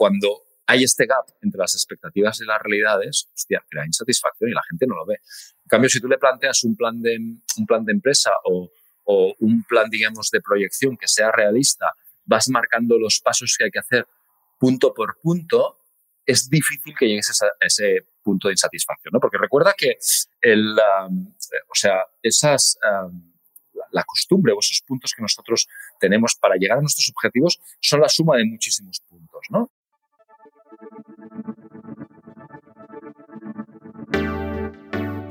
cuando hay este gap entre las expectativas y las realidades, hostia, crea insatisfacción y la gente no lo ve. En cambio, si tú le planteas un plan de, un plan de empresa o, o un plan, digamos, de proyección que sea realista, vas marcando los pasos que hay que hacer punto por punto, es difícil que llegues a ese punto de insatisfacción, ¿no? Porque recuerda que el, o sea, esas, la costumbre o esos puntos que nosotros tenemos para llegar a nuestros objetivos son la suma de muchísimos puntos, ¿no?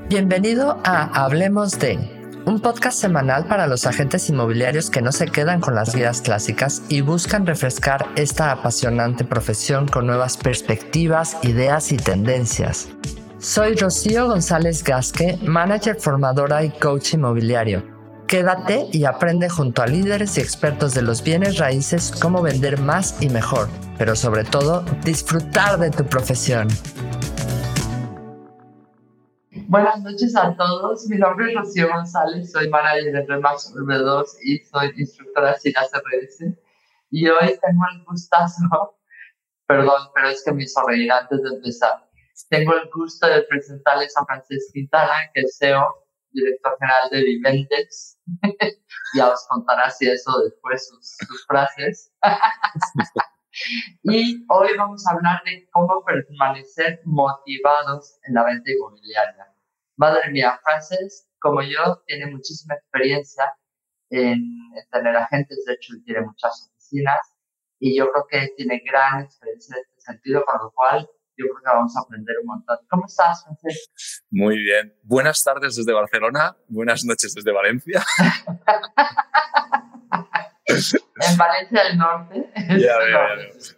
Bienvenido a Hablemos de, un podcast semanal para los agentes inmobiliarios que no se quedan con las guías clásicas y buscan refrescar esta apasionante profesión con nuevas perspectivas, ideas y tendencias. Soy Rocío González Gasque, manager formadora y coach inmobiliario. Quédate y aprende junto a líderes y expertos de los bienes raíces cómo vender más y mejor, pero sobre todo disfrutar de tu profesión. Buenas noches a todos. Mi nombre es Rocío González, soy manager de Remax 2 y soy instructora sin CRS. Y hoy tengo el gustazo, perdón, pero es que me hizo antes de empezar. Tengo el gusto de presentarles a Francesc Quintana, que es CEO, director general de Vivendex. ya os contará si eso después sus, sus frases. y hoy vamos a hablar de cómo permanecer motivados en la venta inmobiliaria. Madre mía, Frances, como yo, tiene muchísima experiencia en, tener agentes, de hecho, tiene muchas oficinas y yo creo que tiene gran experiencia en este sentido, con lo cual yo creo que vamos a aprender un montón. ¿Cómo estás, Frances? Muy bien. Buenas tardes desde Barcelona, buenas noches desde Valencia. en Valencia del Norte. Ya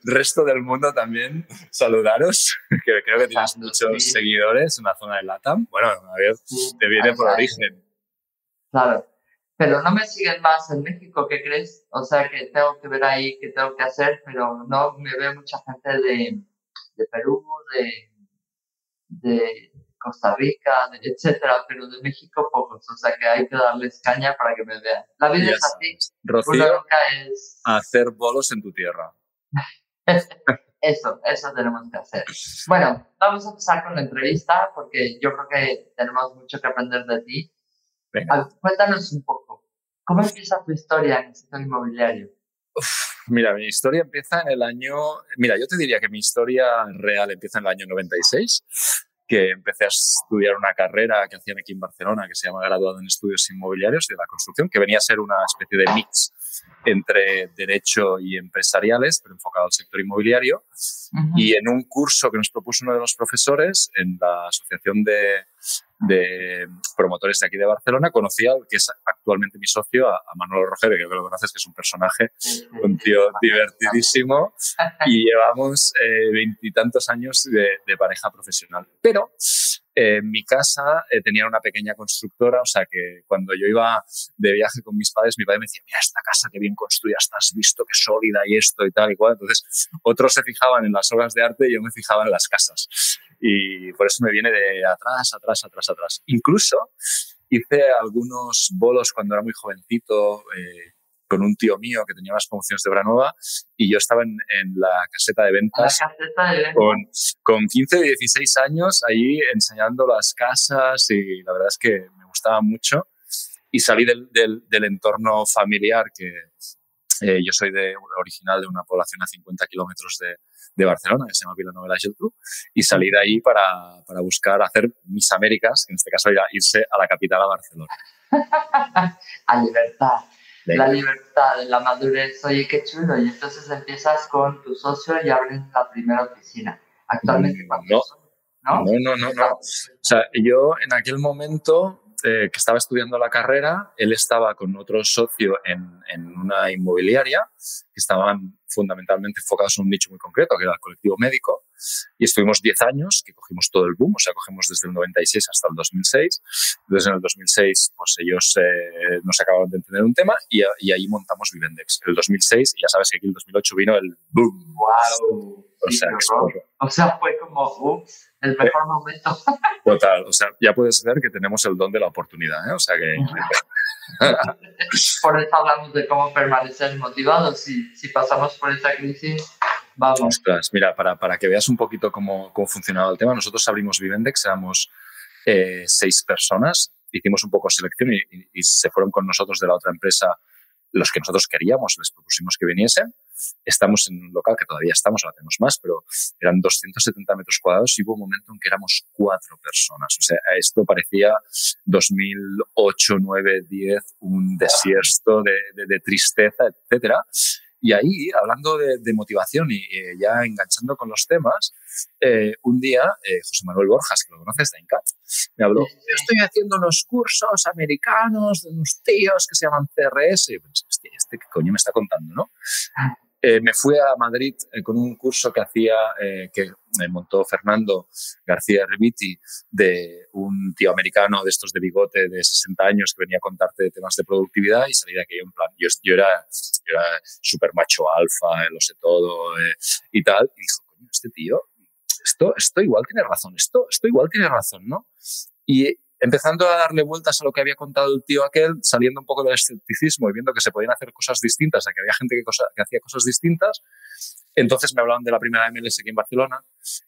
Resto del mundo también, saludaros, que creo que tienes muchos seguidores en la zona de LATAM. Bueno, a ver, te viene por origen. Claro, pero no me siguen más en México, ¿qué crees? O sea, que tengo que ver ahí qué tengo que hacer, pero no me ve mucha gente de, de Perú, de, de Costa Rica, etcétera, pero de México pocos, o sea que hay que darles caña para que me vean. La vida es así. Rocío, es... hacer bolos en tu tierra. eso, eso tenemos que hacer. Bueno, vamos a empezar con la entrevista porque yo creo que tenemos mucho que aprender de ti. Venga. Cuéntanos un poco, ¿cómo empieza tu historia en el sector inmobiliario? Mira, mi historia empieza en el año... Mira, yo te diría que mi historia real empieza en el año 96 que empecé a estudiar una carrera que hacían aquí en Barcelona que se llama Graduado en Estudios Inmobiliarios de la Construcción, que venía a ser una especie de mix entre derecho y empresariales, pero enfocado al sector inmobiliario. Y en un curso que nos propuso uno de los profesores en la Asociación de, de promotores de aquí de Barcelona, conocí al que es actualmente mi socio, a, Manuel Roger, que creo que lo conoces, que es un personaje, un tío divertidísimo, y llevamos eh, veintitantos años de, de, pareja profesional. Pero en mi casa eh, tenía una pequeña constructora, o sea que cuando yo iba de viaje con mis padres, mi padre me decía, mira esta casa que bien construida, has visto qué sólida y esto y tal y cual. Entonces, otros se fijaban en las obras de arte y yo me fijaba en las casas. Y por eso me viene de atrás, atrás, atrás, atrás. Incluso hice algunos bolos cuando era muy jovencito. Eh, con un tío mío que tenía unas promociones de Branova y yo estaba en, la caseta de ventas, Con, con 15, 16 años ahí enseñando las casas y la verdad es que me gustaba mucho y salí del, del, entorno familiar que eh, yo soy de, original de una población a 50 kilómetros de, de, Barcelona, que se llama Villanueva la Geltrú, y salí de ahí para, para, buscar hacer mis Américas, que en este caso era irse a la capital, a Barcelona. a libertad la libertad, la madurez. Oye, qué chulo. Y entonces empiezas con tu socio y abres la primera oficina. Actualmente, no, no, no, no, no, O sea, yo en aquel momento eh, que estaba estudiando la carrera, él estaba con otro socio en, en, una inmobiliaria que estaban fundamentalmente enfocados en un nicho muy concreto, que era el colectivo médico, y estuvimos 10 años, que cogimos todo el boom, o sea, cogemos desde el 96 hasta el 2006. Entonces, en el 2006, pues ellos eh, no se acababan de entender un tema y, y, ahí montamos Vivendex. En el 2006, y ya sabes que aquí en el 2008 vino el boom. ¡Wow! O sea, o sea, fue como el mejor momento. Total, o sea, ya puedes ver que tenemos el don de la oportunidad, ¿eh? O sea que... por eso hablamos de cómo permanecer motivados. Si, si pasamos por esta crisis, Vamos. mira, para, para, que veas un poquito cómo, cómo funcionaba el tema, nosotros abrimos Vivendex, éramos eh, seis personas, hicimos un poco selección y, y, se fueron con nosotros de la otra empresa los que nosotros queríamos, les propusimos que viniesen. Estamos en un local que todavía estamos, ahora tenemos más, pero eran 270 metros cuadrados y hubo un momento en que éramos cuatro personas. O sea, esto parecía 2008, 9, 10, un desierto de, de, de tristeza, etcétera. Y ahí, hablando de, de motivación y ya enganchando con los temas, eh, un día eh, José Manuel Borjas, que lo conoces de INCAT, me habló, yo estoy haciendo unos cursos americanos de unos tíos que se llaman CRS. Y pensé, este qué coño me está contando, ¿no? Eh, me fui a Madrid eh, con un curso que hacía, eh, que montó Fernando García Reviti, de un tío americano de estos de bigote de 60 años que venía a contarte temas de productividad y salí de aquello en plan, yo, yo era, yo súper macho alfa, lo sé todo y tal, y dijo, coño, este tío, esto, esto igual tiene razón, esto, esto igual tiene razón, ¿no? Y empezando a darle vueltas a lo que había contado el tío aquel, saliendo un poco del escepticismo y viendo que se podían hacer cosas distintas, que había gente que, hacía cosas distintas, entonces me hablaban de la primera MLS aquí en Barcelona,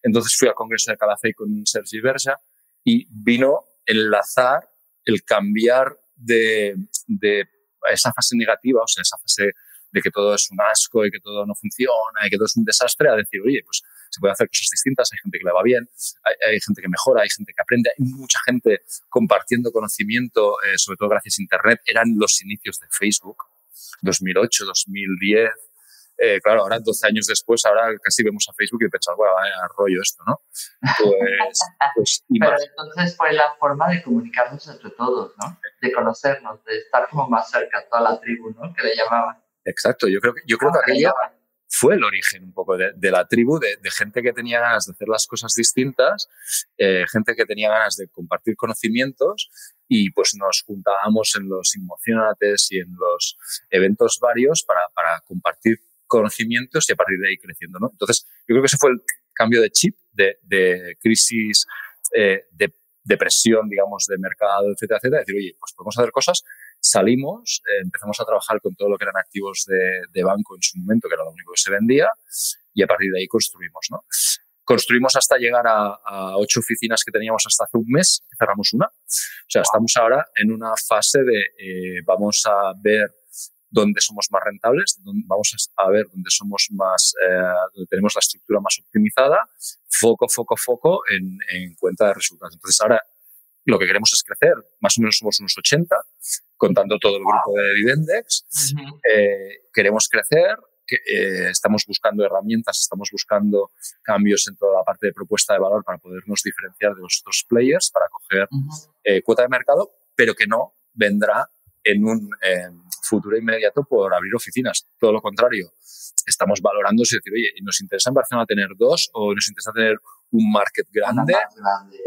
entonces fui al Congreso de Calafell con Sergi Berja y vino enlazar el cambiar de, de esa fase negativa, o sea, esa fase de que todo es un asco y que todo no funciona y que todo es un desastre, a decir, oye, pues se puede hacer cosas distintas, hay gente que le va bien, hay, gente que mejora, hay gente que aprende, hay mucha gente compartiendo conocimiento, eh, sobre todo gracias a Internet. Eran los inicios de Facebook, 2008, 2010. Eh, claro, ahora 12 años después, ahora casi vemos a Facebook y pensamos, bueno, vaya rollo esto, ¿no? Pues, pues Pero entonces fue la forma de comunicarnos entre todos, ¿no? De conocernos, de estar como más cerca, toda la tribu, ¿no? Que le llamaban. Exacto, yo creo que, yo creo que aquella fue el origen un poco de, la tribu, de, gente que tenía ganas de hacer las cosas distintas, eh, gente que tenía ganas de compartir conocimientos y pues nos juntábamos en los emocionates y en los eventos varios para, para, compartir conocimientos y a partir de ahí creciendo. ¿no? Entonces, yo creo que ese fue el cambio de chip, de, de crisis, eh, de depresión, digamos, de mercado, etcétera, etcétera, decir, oye, pues podemos hacer cosas salimos, eh, empezamos a trabajar con todo lo que eran activos de, de, banco en su momento, que era lo único que se vendía, y a partir de ahí construimos, ¿no? Construimos hasta llegar a, a ocho oficinas que teníamos hasta hace un mes, cerramos una. O sea, estamos ahora en una fase de eh, vamos a ver dónde somos más rentables, vamos a ver dónde somos más, eh, donde tenemos la estructura más optimizada, foco, foco, foco en, en cuenta de resultados. Entonces ahora lo que queremos es crecer, más o menos somos unos 80, contando todo el grupo de Vivendex. eh, queremos crecer, que, eh, estamos buscando herramientas, estamos buscando cambios en toda la parte de propuesta de valor para podernos diferenciar de los otros players, para coger eh, cuota de mercado, pero que no vendrá en un futuro inmediato por abrir oficinas. Todo lo contrario, estamos valorando si decir, oye, ¿nos interesa en Barcelona tener dos o nos interesa tener un market grande? grande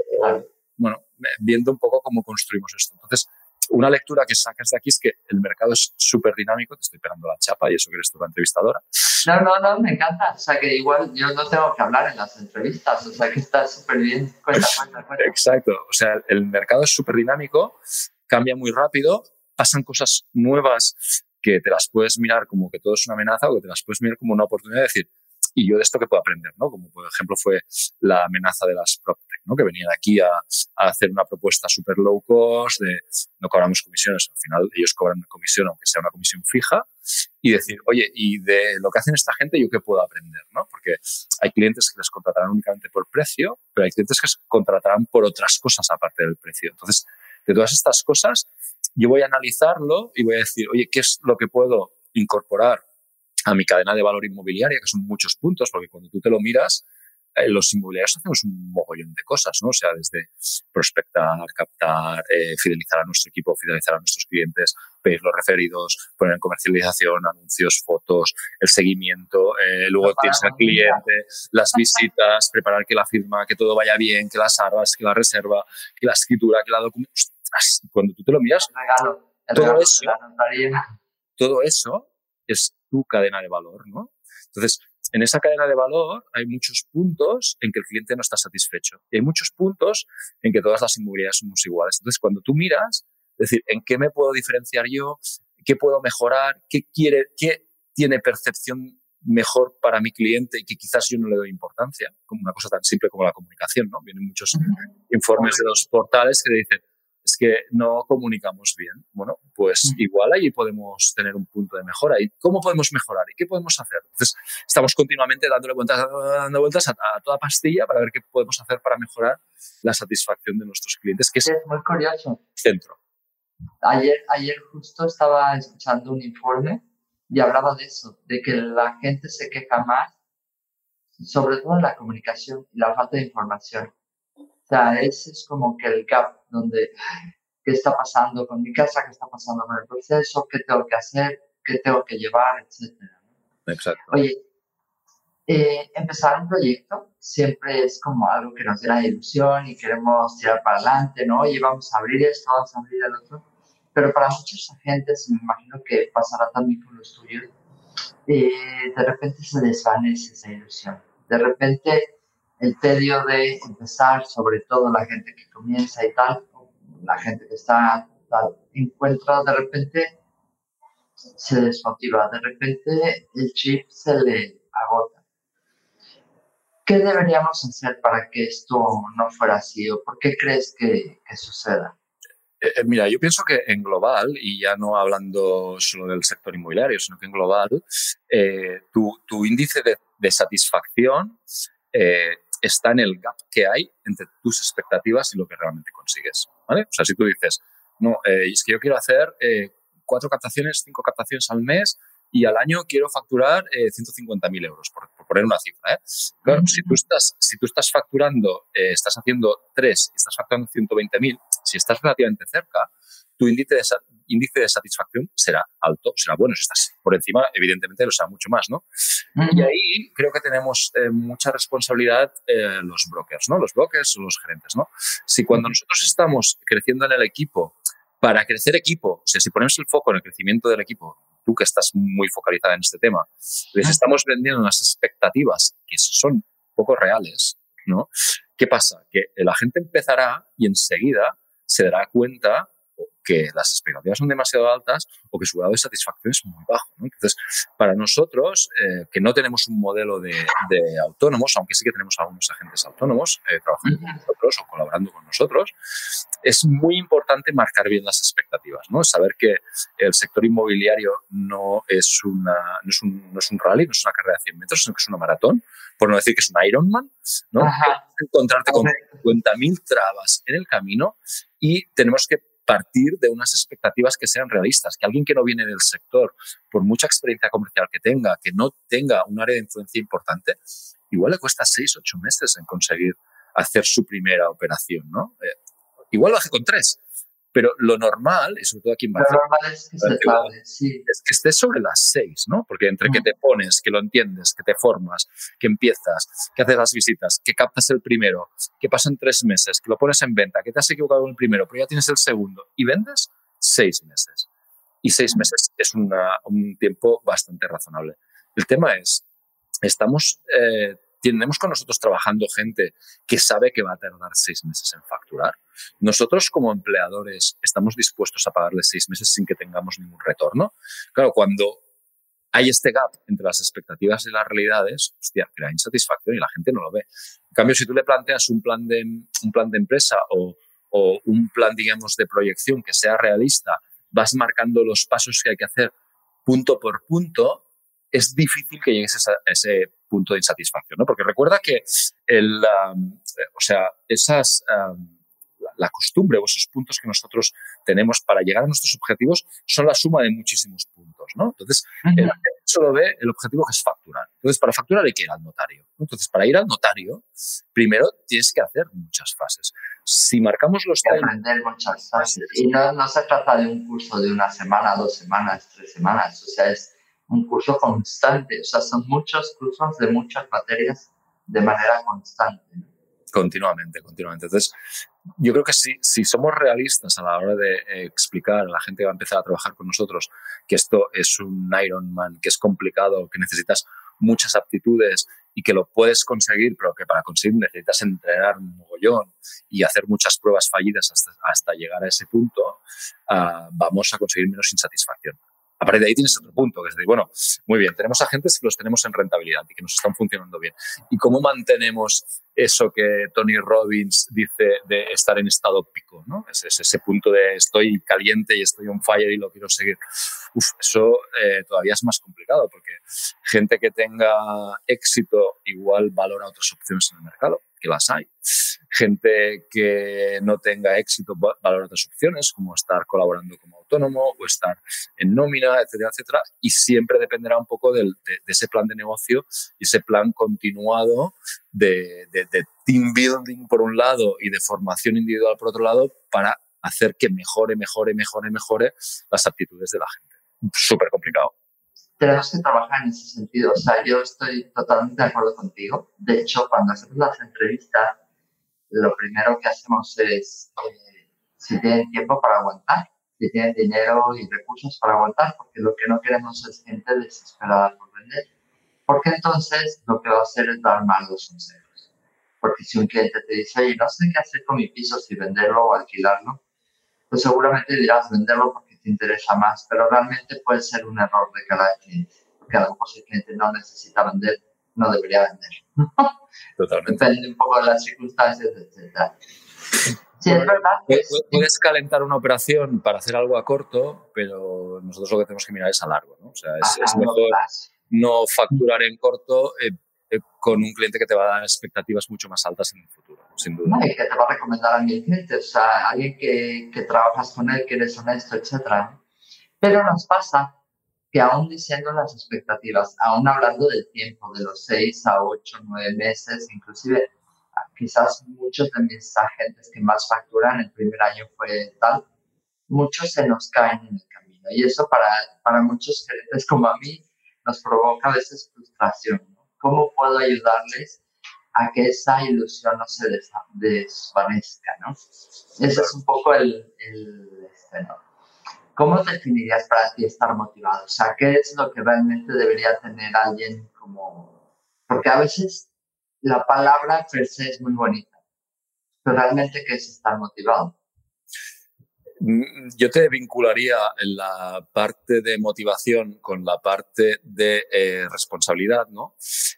bueno, viendo un poco cómo construimos esto. Entonces, una lectura que sacas de aquí es que el mercado es súper dinámico, te estoy pegando la chapa y eso que eres tú la entrevistadora. No, no, no, me encanta. O sea, que igual yo no tengo que hablar en las entrevistas, o sea, que está súper bien. Cuenta, cuenta, cuenta. Exacto, o sea, el mercado es súper dinámico, cambia muy rápido, pasan cosas nuevas que te las puedes mirar como que todo es una amenaza o que te las puedes mirar como una oportunidad de decir, y yo de esto que puedo aprender, ¿no? Como por ejemplo fue la amenaza de las PropTech, ¿no? Que venían aquí a, a hacer una propuesta súper low cost de no cobramos comisiones, al final ellos cobran una comisión, aunque sea una comisión fija, y decir, oye, y de lo que hacen esta gente, ¿yo qué puedo aprender, no? Porque hay clientes que les contratarán únicamente por precio, pero hay clientes que se contratarán por otras cosas aparte del precio. Entonces, de todas estas cosas, yo voy a analizarlo y voy a decir, oye, ¿qué es lo que puedo incorporar a mi cadena de valor inmobiliaria, que son muchos puntos, porque cuando tú te lo miras, eh, los inmobiliarios hacemos un mogollón de cosas, ¿no? O sea, desde prospectar, captar, eh, fidelizar a nuestro equipo, fidelizar a nuestros clientes, pedir los referidos, poner en comercialización, anuncios, fotos, el seguimiento, eh, luego tienes al cliente, las visitas, preparar que la firma, que todo vaya bien, que las armas, que la reserva, que la escritura, que la documentación. Cuando tú te lo miras, todo eso, todo eso es tu cadena de valor, ¿no? Entonces, en esa cadena de valor hay muchos puntos en que el cliente no está satisfecho y hay muchos puntos en que todas las inmobiliarias somos iguales. Entonces, cuando tú miras, es decir, ¿en qué me puedo diferenciar yo? ¿Qué puedo mejorar? ¿Qué quiere, qué tiene percepción mejor para mi cliente y que quizás yo no le doy importancia, como una cosa tan simple como la comunicación, ¿no? Vienen muchos informes de los portales que dicen, es que no comunicamos bien. Bueno, pues igual ahí podemos tener un punto de mejora. ¿Y cómo podemos mejorar? ¿Y qué podemos hacer? Entonces, estamos continuamente dándole vueltas, dando vueltas a, toda pastilla para ver qué podemos hacer para mejorar la satisfacción de nuestros clientes, que es, es muy curioso. centro. Ayer, ayer justo estaba escuchando un informe y hablaba de eso, de que la gente se queja más, sobre todo en la comunicación y la falta de información. O sea, ese es como que el gap donde, ¿qué está pasando con mi casa? ¿Qué está pasando con el proceso? ¿Qué tengo que hacer? ¿Qué tengo que llevar? Etcétera. Exacto. Oye, eh, empezar un proyecto siempre es como algo que nos llena de ilusión y queremos tirar para adelante, ¿no? Oye, vamos a abrir esto, vamos a abrir el otro. Pero para muchos agentes, me imagino que pasará también con los tuyos, eh, de repente se desvanece esa ilusión. De repente el tedio de empezar, sobre todo la gente que comienza y tal, la gente que está tal, encuentra de repente se desmotiva, de repente el chip se le agota. ¿Qué deberíamos hacer para que esto no fuera así o por qué crees que, suceda? Eh, eh, mira, yo pienso que en global, y ya no hablando solo del sector inmobiliario, sino que en global, eh, tu, tu, índice de, de satisfacción está en el gap que hay entre tus expectativas y lo que realmente consigues. ¿vale? O sea, si tú dices, no, eh, es que yo quiero hacer eh, cuatro captaciones, cinco captaciones al mes y al año quiero facturar eh, 150.000 euros, por, poner una cifra. ¿eh? Claro, si tú estás, si tú estás facturando, estás haciendo tres y estás facturando 120.000, si estás relativamente cerca, tu índice de, índice de satisfacción será alto, será bueno. Si estás por encima, evidentemente lo será mucho más, ¿no? Y ahí creo que tenemos eh, mucha responsabilidad eh, los brokers, ¿no? Los brokers o los gerentes, ¿no? Si cuando nosotros estamos creciendo en el equipo, para crecer equipo, o sea, si ponemos el foco en el crecimiento del equipo, tú que estás muy focalizada en este tema, les estamos vendiendo unas expectativas que son poco reales, ¿no? ¿Qué pasa? Que la gente empezará y enseguida se dará cuenta que las expectativas son demasiado altas o que su grado de satisfacción es muy bajo. Entonces, para nosotros, eh, que no tenemos un modelo de, autónomos, aunque sí que tenemos algunos agentes autónomos eh, trabajando con nosotros o colaborando con nosotros, es muy importante marcar bien las expectativas, ¿no? Saber que el sector inmobiliario no es, una, no es, un, no es un rally, no es una carrera de 100 metros, sino que es una maratón, por no decir que es un Ironman, ¿no? Encontrarte con 50.000 trabas en el camino y tenemos que partir de unas expectativas que sean realistas, que alguien que no viene del sector, por mucha experiencia comercial que tenga, que no tenga un área de influencia importante, igual le cuesta seis, ocho meses en conseguir hacer su primera operación, ¿no? Eh, igual hace con tres, pero lo normal, y sobre todo aquí en Barcelona, es que, es que estés sobre las seis, ¿no? Porque entre que te pones, que lo entiendes, que te formas, que empiezas, que haces las visitas, que captas el primero, que pasan tres meses, que lo pones en venta, que te has equivocado con el primero, pero ya tienes el segundo y vendes, seis meses. Y seis meses es un tiempo bastante razonable. El tema es, estamos eh, tenemos con nosotros trabajando gente que sabe que va a tardar seis meses en facturar. Nosotros como empleadores estamos dispuestos a pagarle seis meses sin que tengamos ningún retorno. Claro, cuando hay este gap entre las expectativas y las realidades, hostia, crea insatisfacción y la gente no lo ve. En cambio, si tú le planteas un plan de, un plan de empresa o, o un plan, digamos, de proyección que sea realista, vas marcando los pasos que hay que hacer punto por punto, es difícil que llegues a ese punto de insatisfacción, ¿no? Porque recuerda que el, o sea, esas, la, costumbre o esos puntos que nosotros tenemos para llegar a nuestros objetivos son la suma de muchísimos puntos, ¿no? Entonces, el solo ve el objetivo que es facturar. Entonces, para facturar hay que ir al notario. Entonces, para ir al notario, primero tienes que hacer muchas fases. Si marcamos los... aprender muchas fases. Y no, no se trata de un curso de una semana, dos semanas, tres semanas. O sea, es un curso constante, o sea, son muchos cursos de muchas materias de manera constante. Continuamente, continuamente. Entonces, yo creo que si, si somos realistas a la hora de eh, explicar a la gente que va a empezar a trabajar con nosotros que esto es un Ironman, que es complicado, que necesitas muchas aptitudes y que lo puedes conseguir, pero que para conseguir necesitas entrenar un mogollón y hacer muchas pruebas fallidas hasta, hasta llegar a ese punto, ah, vamos a conseguir menos insatisfacción. A partir de ahí tienes otro punto, que es decir, bueno, muy bien, tenemos agentes que los tenemos en rentabilidad y que nos están funcionando bien. ¿Y cómo mantenemos eso que Tony Robbins dice de estar en estado pico? ¿no? Es, ese punto de estoy caliente y estoy on fire y lo quiero seguir. Uf, eso eh, todavía es más complicado porque gente que tenga éxito igual valora otras opciones en el mercado las hay. Gente que no tenga éxito valora otras opciones, como estar colaborando como autónomo o estar en nómina, etcétera, etcétera. Y siempre dependerá un poco de, ese plan de negocio y ese plan continuado de, de team building por un lado y de formación individual por otro lado para hacer que mejore, mejore, mejore, mejore las aptitudes de la gente. Súper complicado tenemos que trabajar en ese sentido. O sea, yo estoy totalmente de acuerdo contigo. De hecho, cuando hacemos las entrevistas, lo primero que hacemos es eh, si tienen tiempo para aguantar, si tienen dinero y recursos para aguantar, porque lo que no queremos es gente desesperada por vender. Porque entonces lo que va a hacer es dar malos consejos. Porque si un cliente te dice, oye, no sé qué hacer con mi piso, si venderlo o alquilarlo, pues seguramente dirás venderlo porque interesa más, pero realmente puede ser un error de cada cliente, porque a lo mejor si el cliente no necesita vender, no debería vender. Totalmente. Depende un poco de las circunstancias, etc. Sí, es verdad. Puedes calentar una operación para hacer algo a corto, pero nosotros lo que tenemos que mirar es a largo. ¿no? O sea, es, mejor no facturar en corto eh, eh, con un cliente que te va a dar expectativas mucho más altas en el futuro, sin duda. y que te va a recomendar a mi cliente, o sea, alguien que, que trabajas con él, que eres honesto, etc. Pero nos pasa que aún diciendo las expectativas, aún hablando del tiempo, de los seis a ocho, nueve meses, inclusive quizás muchos de mis agentes que más facturan el primer año fue tal, muchos se nos caen en el camino. Y eso para, para muchos gerentes como a mí nos provoca a veces frustración ¿Cómo puedo ayudarles a que esa ilusión no se desvanezca? ¿no? Ese es un poco el, el este. ¿Cómo definirías para ti estar motivado? O sea, ¿qué es lo que realmente debería tener alguien como... Porque a veces la palabra per se es muy bonita, pero realmente ¿qué es estar motivado? Mm, yo te vincularía en la parte de motivación con la parte de eh, responsabilidad, ¿no?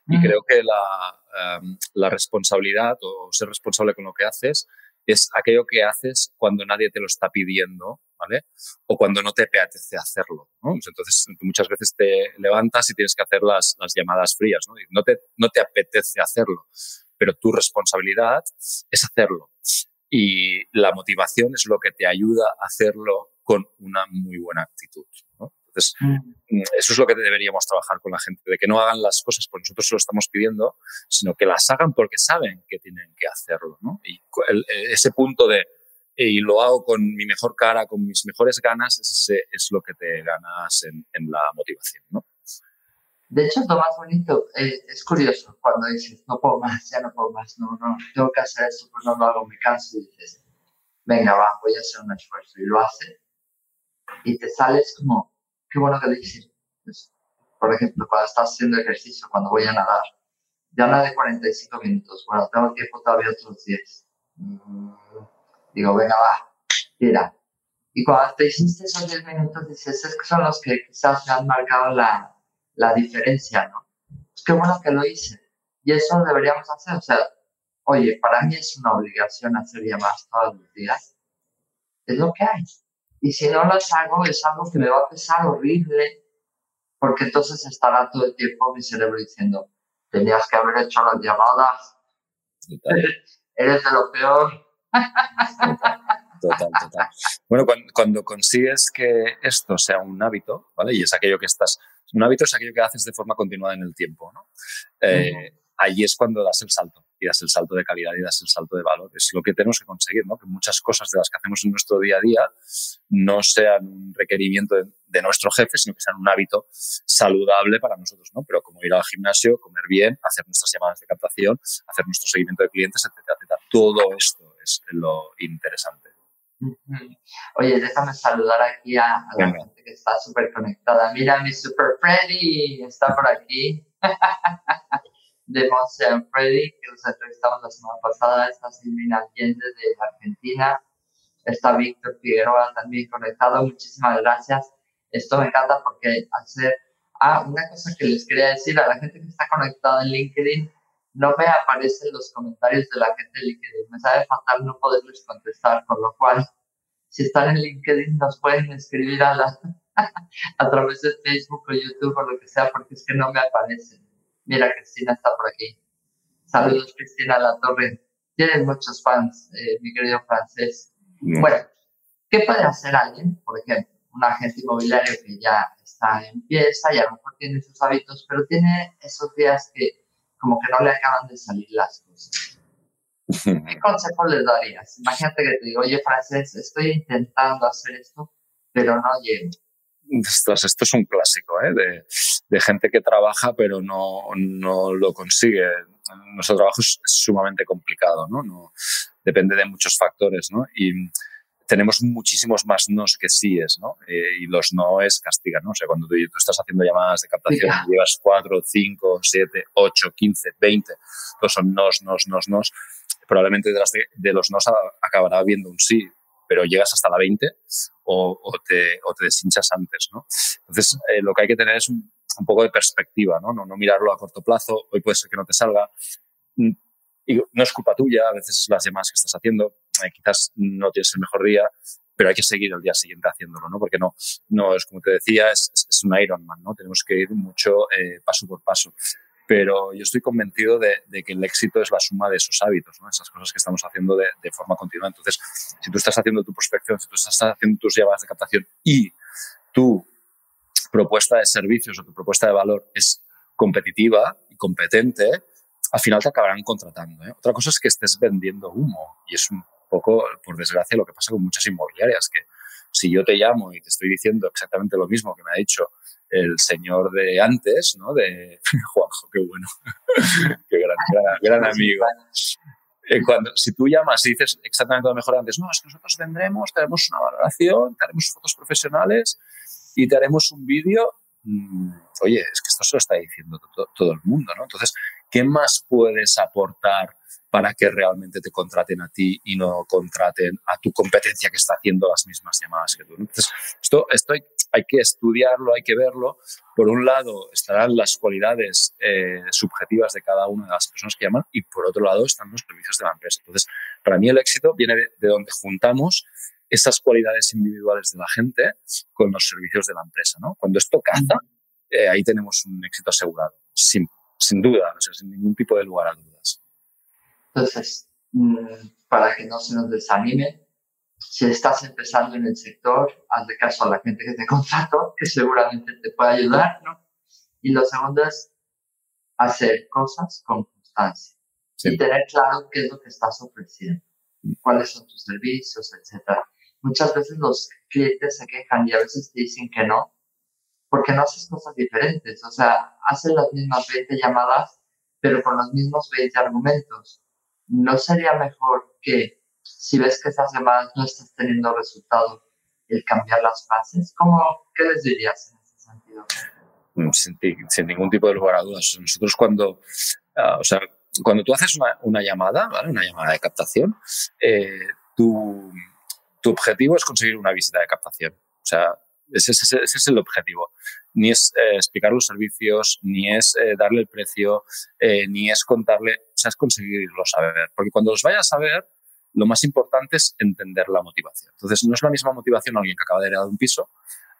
Y creo que la, em, la, responsabilidad o ser responsable con lo que haces es aquello que haces cuando nadie te lo está pidiendo, ¿vale? O cuando no te apetece hacerlo, ¿no? Entonces, muchas veces te levantas y tienes que hacer las, las llamadas frías, ¿no? no te, no te apetece hacerlo, pero tu responsabilidad es hacerlo y la motivación es lo que te ayuda a hacerlo con una muy buena actitud. Entonces, mm. Mm, eso es lo que deberíamos trabajar con la gente, de que no hagan las cosas porque nosotros se lo estamos pidiendo, sino que las hagan porque saben que tienen que hacerlo. Y ese punto de, y lo hago con mi mejor cara, con mis mejores ganas, ese es lo que te ganas en, en la motivación. ¿no? De hecho, lo más bonito, eh, es curioso cuando dices, no puedo más, ya no puedo más, no, no, tengo que hacer esto, pues no lo hago, me canso y dices, venga, va, voy a hacer un esfuerzo y lo hace y te sales como, qué bueno que lo. Pues, por ejemplo, cuando estás haciendo ejercicio, cuando voy a nadar, ya de 45 minutos, bueno, tengo tiempo todavía otros 10. Mm, digo, venga, va, tira. Y cuando te hiciste esos 10 minutos, dices, es que son los que quizás me han marcado la, la diferencia, ¿no? Pues qué bueno que lo hice. Y eso deberíamos hacer. O sea, oye, para mí es una obligación hacer llamadas todos los días. Es lo que hay. Y si no las hago, es algo que me va a pesar horrible, porque entonces estará todo el tiempo mi cerebro diciendo, tenías que haber hecho las llamadas. Eres de lo peor. Total, total. Bueno, cuando, consigues que esto sea un hábito, ¿vale? Y es aquello que estás un hábito es aquello que haces de forma continuada en el tiempo. ¿no? Eh, Allí es cuando das el salto, y das el salto de calidad y das el salto de valor. Es lo que tenemos que conseguir, ¿no? que muchas cosas de las que hacemos en nuestro día a día no sean un requerimiento de, nuestro jefe, sino que sean un hábito saludable para nosotros. ¿no? Pero como ir al gimnasio, comer bien, hacer nuestras llamadas de captación, hacer nuestro seguimiento de clientes, etcétera, etcétera. Todo esto es lo interesante. Oye, déjame saludar aquí a, la gente que está súper conectada. Mira, mi Super Freddy está por aquí. de Monse Freddy, que los entrevistamos la semana pasada. Está Silvina Allende de Argentina. Está Víctor Figueroa también conectado. Muchísimas gracias. Esto me encanta porque hacer... Ah, una cosa que les quería decir a la gente que está conectada en LinkedIn, no me aparecen los comentarios de la gente de LinkedIn. Me sabe fatal no poderles contestar, con lo cual, si están en LinkedIn, nos pueden escribir a, la, a través de Facebook o YouTube o lo que sea, porque es que no me aparecen. Mira, Cristina está por aquí. Saludos, Cristina La Torre. Tienen muchos fans, eh, mi querido francés. Bueno, ¿qué puede hacer alguien, por ejemplo, un agente inmobiliario que ya está en pieza y a lo mejor tiene sus hábitos, pero tiene esos días que como que no le acaban de salir las cosas? ¿Qué consejo le darías? Imagínate que te digo, oye, francés, estoy intentando hacer esto, pero no llego. Esto, esto es un clásico ¿eh? de, de, gente que trabaja pero no, no lo consigue. Nuestro trabajo es, sumamente complicado, ¿no? ¿no? Depende de muchos factores, ¿no? Y tenemos muchísimos más nos que síes, ¿no? Eh, y los noes castigan, ¿no? O sea, cuando tú, tú estás haciendo llamadas de captación y llevas 4, 5, 7, 8, 15, 20, todos son nos, nos, nos, nos, probablemente detrás de, de los nos acabará habiendo un sí, pero llegas hasta la 20 o, o, te, o te, deshinchas antes, ¿no? Entonces, eh, lo que hay que tener es un, un, poco de perspectiva, ¿no? ¿no? No mirarlo a corto plazo, hoy puede ser que no te salga. Mm, y no es culpa tuya, a veces es las llamadas que estás haciendo, quizás no tienes el mejor día, pero hay que seguir el día siguiente haciéndolo, ¿no? Porque no, no es como te decía, es, un Ironman, ¿no? Tenemos que ir mucho eh, paso por paso pero yo estoy convencido de, que el éxito es la suma de esos hábitos, ¿no? esas cosas que estamos haciendo de, de, forma continua. Entonces, si tú estás haciendo tu prospección, si tú estás haciendo tus llamadas de captación y tu propuesta de servicios o tu propuesta de valor es competitiva y competente, al final te acabarán contratando. ¿eh? Otra cosa es que estés vendiendo humo y es un poco, por desgracia, lo que pasa con muchas inmobiliarias, que si yo te llamo y te estoy diciendo exactamente lo mismo que me ha dicho el señor de antes, ¿no? De Juanjo, qué bueno, qué gran, gran, gran amigo. Eh, cuando, si tú llamas y dices exactamente lo mejor antes, no, es que nosotros vendremos, te haremos una valoración, te haremos fotos profesionales y te haremos un vídeo, mmm, oye, es que esto se lo está diciendo todo, todo el mundo, ¿no? Entonces, ¿qué más puedes aportar para que realmente te contraten a ti y no contraten a tu competencia que está haciendo las mismas llamadas que tú. Entonces, esto, esto hay, hay, que estudiarlo, hay que verlo. Por un lado estarán las cualidades eh, subjetivas de cada una de las personas que llaman y por otro lado están los servicios de la empresa. Entonces, para mí el éxito viene de, de donde juntamos esas cualidades individuales de la gente con los servicios de la empresa. ¿no? Cuando esto caza, eh, ahí tenemos un éxito asegurado, sin, sin duda, o sea, sin ningún tipo de lugar a dudas. Entonces, mm, para que no se nos desanime, si estás empezando en el sector, hazle caso a la gente que te contrató, que seguramente te puede ayudar, ¿no? Y lo segundo es hacer cosas con constancia sí. y tener claro qué es lo que estás ofreciendo, cuáles son tus servicios, etcétera. Muchas veces los clientes se quejan y a veces te dicen que no, porque no haces cosas diferentes. O sea, haces las mismas 20 llamadas, pero con los mismos 20 argumentos. ¿No sería mejor que si ves que esas llamadas no estás teniendo resultado, el cambiar las fases? ¿Cómo, ¿Qué les dirías en ese sentido? Mm, sin, ningún tipo de lugar a dudas. Nosotros cuando, uh, o sea, cuando tú haces una, llamada, ¿vale? una llamada de captación, eh, tu, tu objetivo es conseguir una visita de captación. O sea, ese, es el objetivo. Ni es eh, explicar los servicios, ni es eh, darle el precio, ni es contarle, sea, es conseguirlo saber. Porque cuando los vayas a ver, lo más importante es entender la motivación. Entonces, no es la misma motivación alguien que acaba de heredar un piso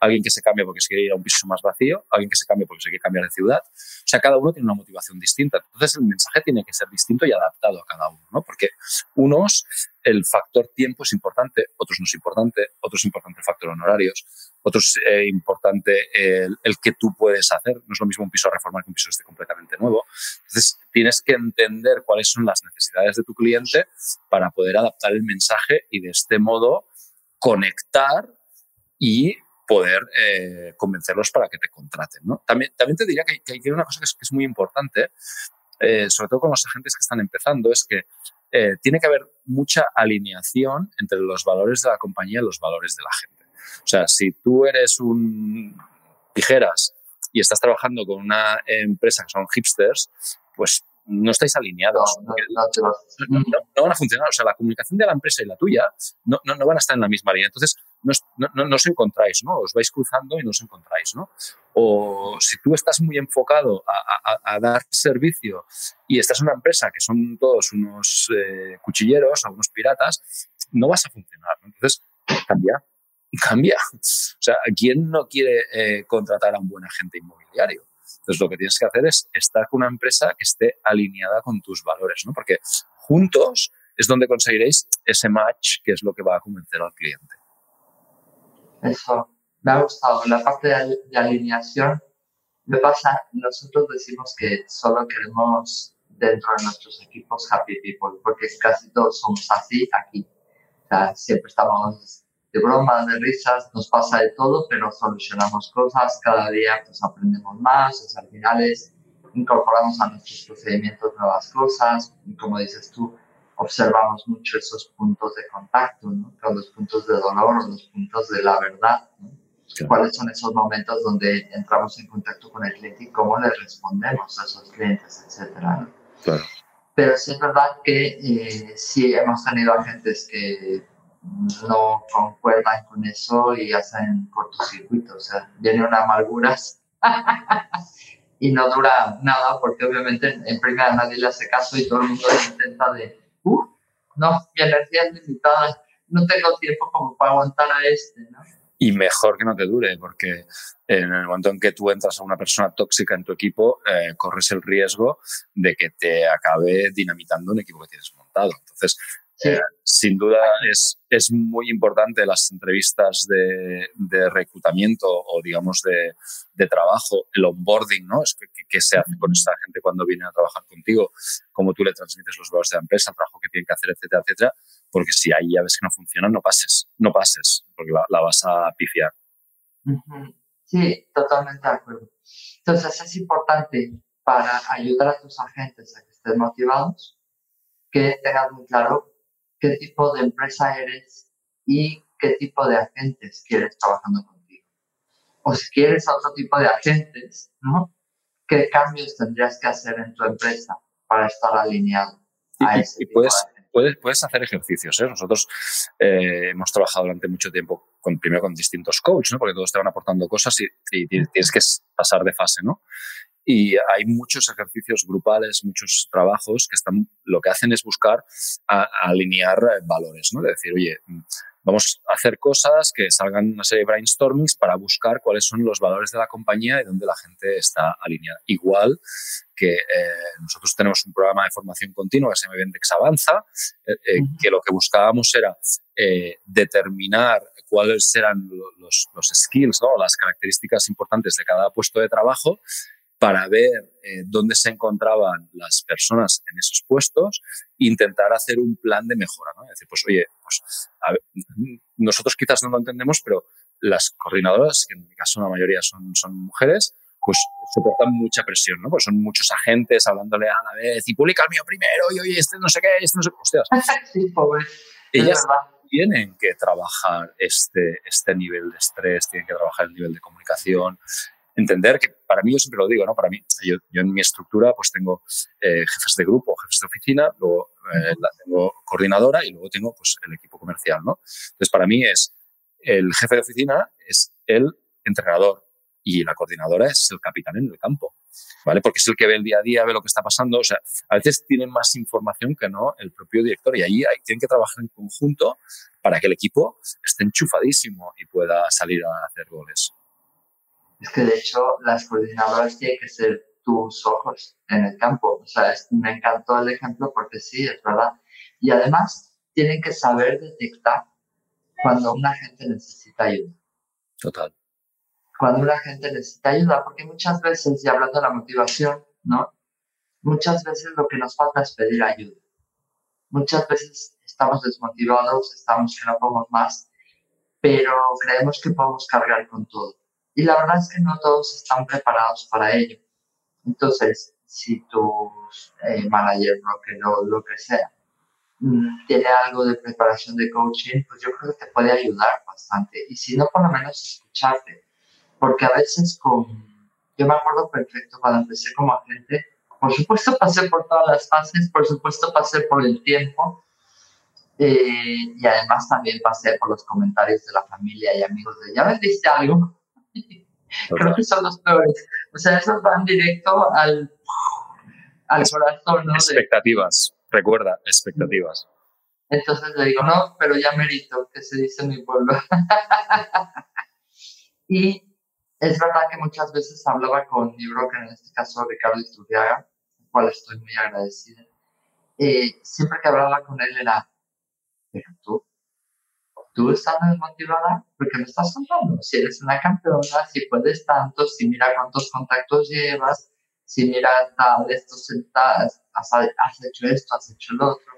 alguien que se cambia porque se quiere ir a un piso más vacío, alguien que se cambia porque se quiere cambiar de ciudad. O sea, cada uno tiene una motivación distinta. Entonces, el mensaje tiene que ser distinto y adaptado a cada uno, ¿no? Porque unos, el factor tiempo es importante, otros no es importante, otros es importante el factor honorarios, otros es eh, importante el, que tú puedes hacer. No es lo mismo un piso a reformar que un piso esté completamente nuevo. Entonces, tienes que entender cuáles son las necesidades de tu cliente para poder adaptar el mensaje y de este modo conectar y poder eh, convencerlos para que te contraten. ¿no? También, también te diría que, hay una cosa que es, muy importante, eh, sobre todo con los agentes que están empezando, es que tiene que haber mucha alineación entre los valores de la compañía y los valores de la gente. O sea, si tú eres un tijeras y estás trabajando con una empresa que son hipsters, pues no estáis alineados. No, van a funcionar. O sea, la comunicación de la empresa y la tuya no, van a estar en la misma línea. Entonces, no, os encontráis, ¿no? Os vais cruzando y no os encontráis, ¿no? O si tú estás muy enfocado a, dar servicio y estás en una empresa que son todos unos eh, cuchilleros o unos piratas, no vas a funcionar. Entonces, cambia, cambia. O sea, ¿quién no quiere eh, contratar a un buen agente inmobiliario? Entonces, lo que tienes que hacer es estar con una empresa que esté alineada con tus valores, ¿no? Porque juntos es donde conseguiréis ese match que es lo que va a convencer al cliente. Eso, me ha gustado. La parte de, alineación, me pasa, nosotros decimos que solo queremos dentro de nuestros equipos happy people, porque casi todos somos así aquí. O sea, siempre estamos de bromas, de risas, nos pasa de todo, pero solucionamos cosas, cada día pues aprendemos más, o sea, al final es, incorporamos a nuestros procedimientos nuevas cosas, y como dices tú, observamos mucho esos puntos de contacto, ¿no? los puntos de dolor o los puntos de la verdad, ¿Cuáles son esos momentos donde entramos en contacto con el cliente y cómo le respondemos a esos clientes, etcétera, Claro. Pero sí es verdad que eh, sí hemos tenido agentes que no concuerdan con eso y hacen cortocircuito. O sea, viene una amarguras y no dura nada porque obviamente en primera nadie le hace caso y todo el mundo intenta de, uh, no, mi energía es limitada, no tengo tiempo como para aguantar a este, ¿no? Y mejor que no te dure, porque en el momento en que tú entras a una persona tóxica en tu equipo, eh, corres el riesgo de que te acabe dinamitando un equipo que tienes montado. Entonces, eh, sin duda es, es, muy importante las entrevistas de, de reclutamiento o, digamos, de, de, trabajo, el onboarding, ¿no? Es que, se hace con esta gente cuando viene a trabajar contigo, cómo tú le transmites los valores de la empresa, el trabajo que tienen que hacer, etcétera, etcétera. Porque si ahí ya ves que no funciona, no pases, no pases, porque la, vas a pifiar. Sí, totalmente de acuerdo. Entonces es importante para ayudar a tus agentes a que estén motivados, que tengan muy claro qué tipo de empresa eres y qué tipo de agentes quieres trabajando contigo. O si quieres otro tipo de agentes, ¿no? ¿Qué cambios tendrías que hacer en tu empresa para estar alineado a ese tipo puedes, puedes, puedes, hacer ejercicios. ¿eh? Nosotros eh, hemos trabajado durante mucho tiempo con, primero con distintos coaches, ¿no? porque todos te van aportando cosas y, y tienes que pasar de fase. ¿no? y hay muchos ejercicios grupales, muchos trabajos que están, lo que hacen es buscar alinear eh, valores, ¿no? De decir, oye, mm, vamos a hacer cosas que salgan una serie de brainstormings para buscar cuáles son los valores de la compañía y dónde la gente está alineada. Igual que eh, nosotros tenemos un programa de formación continua que se llama Vendex Avanza, eh, que lo que buscábamos era determinar cuáles eran los, los skills, ¿no? las características importantes de cada puesto de trabajo para ver eh, dónde se encontraban las personas en esos puestos e intentar hacer un plan de mejora. ¿no? Es decir, pues oye, pues, nosotros quizás no lo entendemos, pero las coordinadoras, que en mi caso la mayoría son, son mujeres, pues soportan mucha presión, ¿no? Pues son muchos agentes hablándole a la vez y publica el mío primero y oye, este no sé qué, este no sé qué. Hostias. Sí, pobre. Ellas tienen que trabajar este, este nivel de estrés, tienen que trabajar el nivel de comunicación, entender que para mí, yo siempre lo digo, ¿no? Para mí, yo, en mi estructura pues tengo eh, jefes de grupo, jefes de oficina, luego eh, la tengo coordinadora y luego tengo pues el equipo comercial, ¿no? Entonces, para mí es el jefe de oficina es el entrenador y la coordinadora es el capitán en el campo, ¿vale? Porque es el que ve el día a día, ve lo que está pasando, o sea, a veces tienen más información que no el propio director y ahí hay, tienen que trabajar en conjunto para que el equipo esté enchufadísimo y pueda salir a hacer goles es que de hecho las coordinadoras tienen que ser tus ojos en el campo. O sea, me encantó el ejemplo porque sí, es verdad. Y además tienen que saber detectar cuando una gente necesita ayuda. Total. Cuando una gente necesita ayuda, porque muchas veces, y hablando de la motivación, ¿no? Muchas veces lo que nos falta es pedir ayuda. Muchas veces estamos desmotivados, estamos que no podemos más, pero creemos que podemos cargar con todo. Y la verdad es que no todos están preparados para ello. Entonces, si tu eh, manager, lo lo que sea, mm, tiene algo de preparación de coaching, pues yo creo que te puede ayudar bastante. Y si no, por lo menos escucharte. Porque a veces con... Yo me acuerdo perfecto cuando empecé como agente, por supuesto pasé por todas las fases, por supuesto pasé por el tiempo eh, y además también pasé por los comentarios de la familia y amigos de, ¿ya vendiste algo? Creo que son los peores. O sea, esos van directo al, al corazón, ¿no? Expectativas, recuerda, expectativas. Entonces le digo, no, pero ya merito, que se dice en mi pueblo. y es verdad que muchas veces hablaba con mi broker, en este caso Ricardo Isturriaga, al cual estoy muy agradecida. Eh, siempre que hablaba con él era, pero tú, tú estás desmotivada porque me estás contando. Si eres una campeona, si puedes tanto, si mira cuántos contactos llevas, si mira tal, esto has, has hecho esto, has hecho lo otro,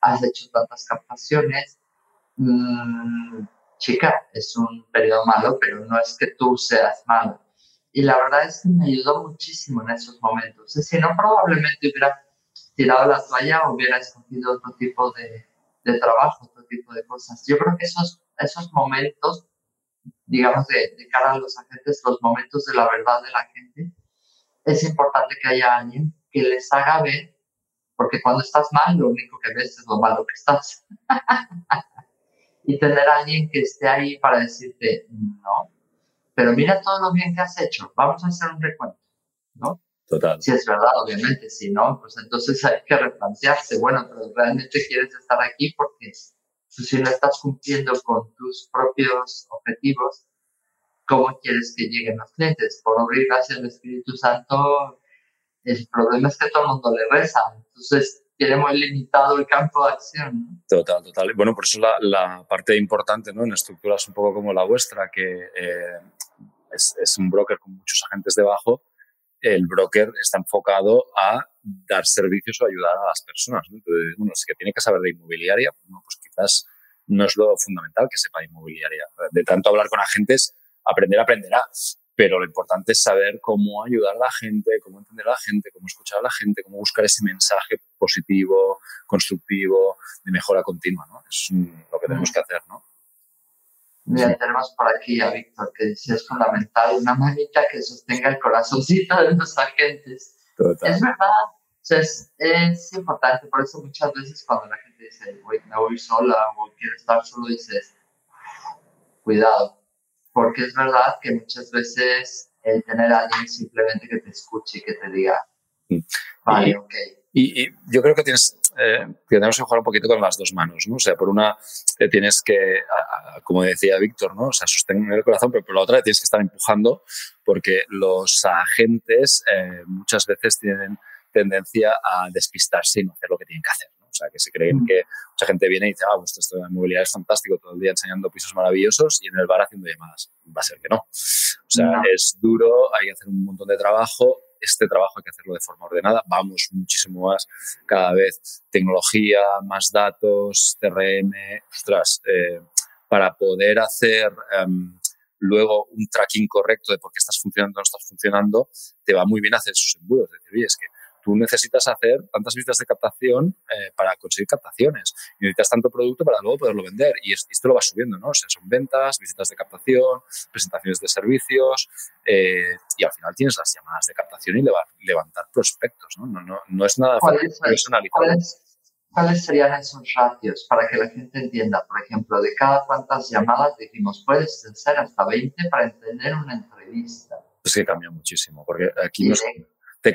has hecho tantas captaciones. Mm, chica, es un periodo malo, pero no es que tú seas malo. Y la verdad es que me ayudó muchísimo en esos momentos. Si no, probablemente hubiera tirado la toalla o hubiera escogido otro tipo de, de trabajo, otro tipo de cosas. Yo creo que esos, esos momentos, digamos, de, de cara a los agentes, los momentos de la verdad de la gente, es importante que haya alguien que les haga ver, porque cuando estás mal, lo único que ves es lo malo que estás. y tener a alguien que esté ahí para decirte, no, pero mira todo lo bien que has hecho, vamos a hacer un recuento. Total. Si es verdad, obviamente, si no, pues entonces hay que replantearse, bueno, pero realmente quieres estar aquí porque si no estás cumpliendo con tus propios objetivos, ¿cómo quieres que lleguen los clientes? Por obra gracias al Espíritu Santo, el problema es que todo el mundo le reza, entonces tiene muy limitado el campo de acción. Total, total. Bueno, por eso la, la, parte importante ¿no? en estructuras un poco como la vuestra, que eh, es, es, un broker con muchos agentes debajo, el broker está enfocado a dar servicios o ayudar a las personas. ¿no? Entonces, bueno, si que tiene que saber de inmobiliaria, bueno, pues quizás no es lo fundamental que sepa inmobiliaria. De tanto hablar con agentes, aprender aprenderá, pero lo importante es saber cómo ayudar a la gente, cómo entender a la gente, cómo escuchar a la gente, cómo buscar ese mensaje positivo, constructivo, de mejora continua, ¿no? Es lo que tenemos que hacer, ¿no? Mira, tenemos por aquí a Víctor que dice es fundamental una manita que sostenga el corazoncito de los agentes. Es verdad, es, es, importante, por eso muchas veces cuando la gente dice, me voy sola o quiero estar solo, dices, cuidado, porque es verdad que muchas veces el tener a alguien simplemente que te escuche y que te diga, mm. vale, y, ok. Y, yo creo que tienes, eh, tenemos que jugar un poquito con las dos manos, ¿no? O sea, por una te tienes que, como decía Víctor, ¿no? O sea, sostener el corazón, pero por la otra tienes que estar empujando porque los agentes eh, muchas veces tienen tendencia a despistarse y no hacer lo que tienen que hacer. O sea, que se creen mm. que mucha gente viene y dice, ah, pues esto de movilidad es fantástico, todo el día enseñando pisos maravillosos y en el bar haciendo llamadas. Va a ser que no. O sea, es duro, hay que hacer un montón de trabajo. Este trabajo hay que hacerlo de forma ordenada. Vamos muchísimo más cada vez. Tecnología, más datos, CRM, ostras, eh, para poder hacer em, luego un tracking correcto de por qué estás funcionando o no estás funcionando, te va muy bien hacer esos embudos. Es decir, oye, es que tú necesitas hacer tantas visitas de captación eh, para conseguir captaciones. Y necesitas tanto producto para luego poderlo vender. Y, esto lo va subiendo, ¿no? O sea, son ventas, visitas de captación, presentaciones de servicios eh, y al final tienes las llamadas de captación y levantar prospectos, ¿no? No, no, no es nada personalizado. ¿Cuáles serían esos ratios para que la gente entienda? Por ejemplo, de cada cuántas llamadas dijimos, puedes ser hasta 20 para entender una entrevista. Es que cambia muchísimo, porque aquí nos, te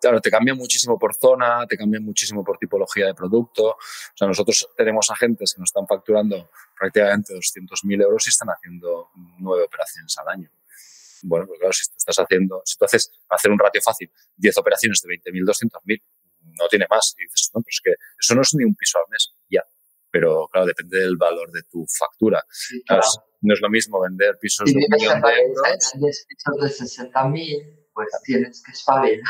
Claro, te cambia muchísimo por zona, te cambia muchísimo por tipología de producto. O sea, nosotros tenemos agentes que nos están facturando prácticamente 200.000 euros y están haciendo nueve operaciones al año. Bueno, pues claro, si tú estás haciendo, si tú haces, hacer un ratio fácil, 10 operaciones de 20.000, 200.000, no tiene más. Y dices, no, pues que eso no es ni un piso al mes, ya. Pero claro, depende del valor de tu factura. no es lo mismo vender pisos de un millón de euros. pisos de 60.000 pues tienes que espabilar.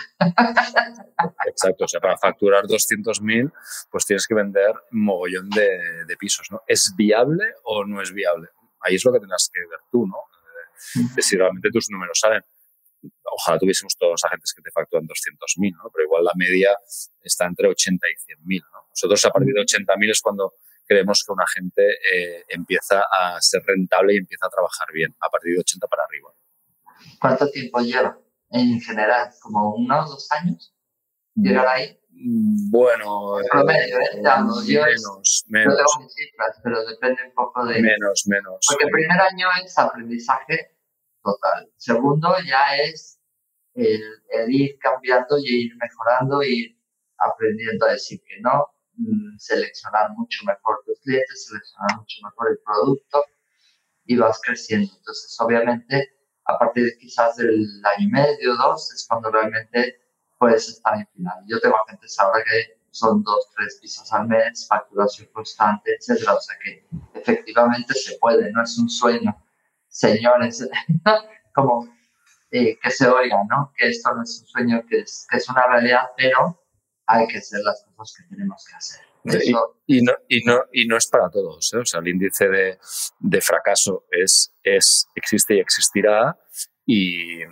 Exacto, o sea, para facturar 200.000, pues tienes que vender un mogollón de, de, pisos, ¿no? ¿Es viable o no es viable? Ahí es lo que tendrás que ver tú, ¿no? De si realmente tus números salen. Ojalá tuviésemos todos los agentes que te facturan 200.000, ¿no? Pero igual la media está entre 80 y 100.000, ¿no? Nosotros a partir de 80.000 es cuando creemos que un agente eh, empieza a ser rentable y empieza a trabajar bien, a partir de 80 para arriba. ¿Cuánto tiempo lleva? En general? ¿Como unos dos años? ¿Llegar ahí? Bueno, promedio, ¿eh? yo menos, menos. No tengo mis cifras, pero depende un poco de... Menos, menos. Porque el primer año es aprendizaje total. Segundo ya es el, ir cambiando y ir mejorando, ir aprendiendo a decir que no, mm, seleccionar mucho mejor tus clientes, seleccionar mucho mejor el producto y vas creciendo. Entonces, obviamente, a partir de quizás del año y medio, dos, es cuando realmente puedes estar en final. Yo tengo agentes ahora que son dos, tres pisos al mes, facturación constante, etcétera. O sea que efectivamente se puede, no es un sueño. Señores, como eh, que se oiga, ¿no? Que esto no es un sueño, que es, que es una realidad, pero hay que hacer las cosas que tenemos que hacer. Y, no, y, no, y no es para todos. ¿eh? O sea, el índice de, de fracaso es, es, existe y existirá y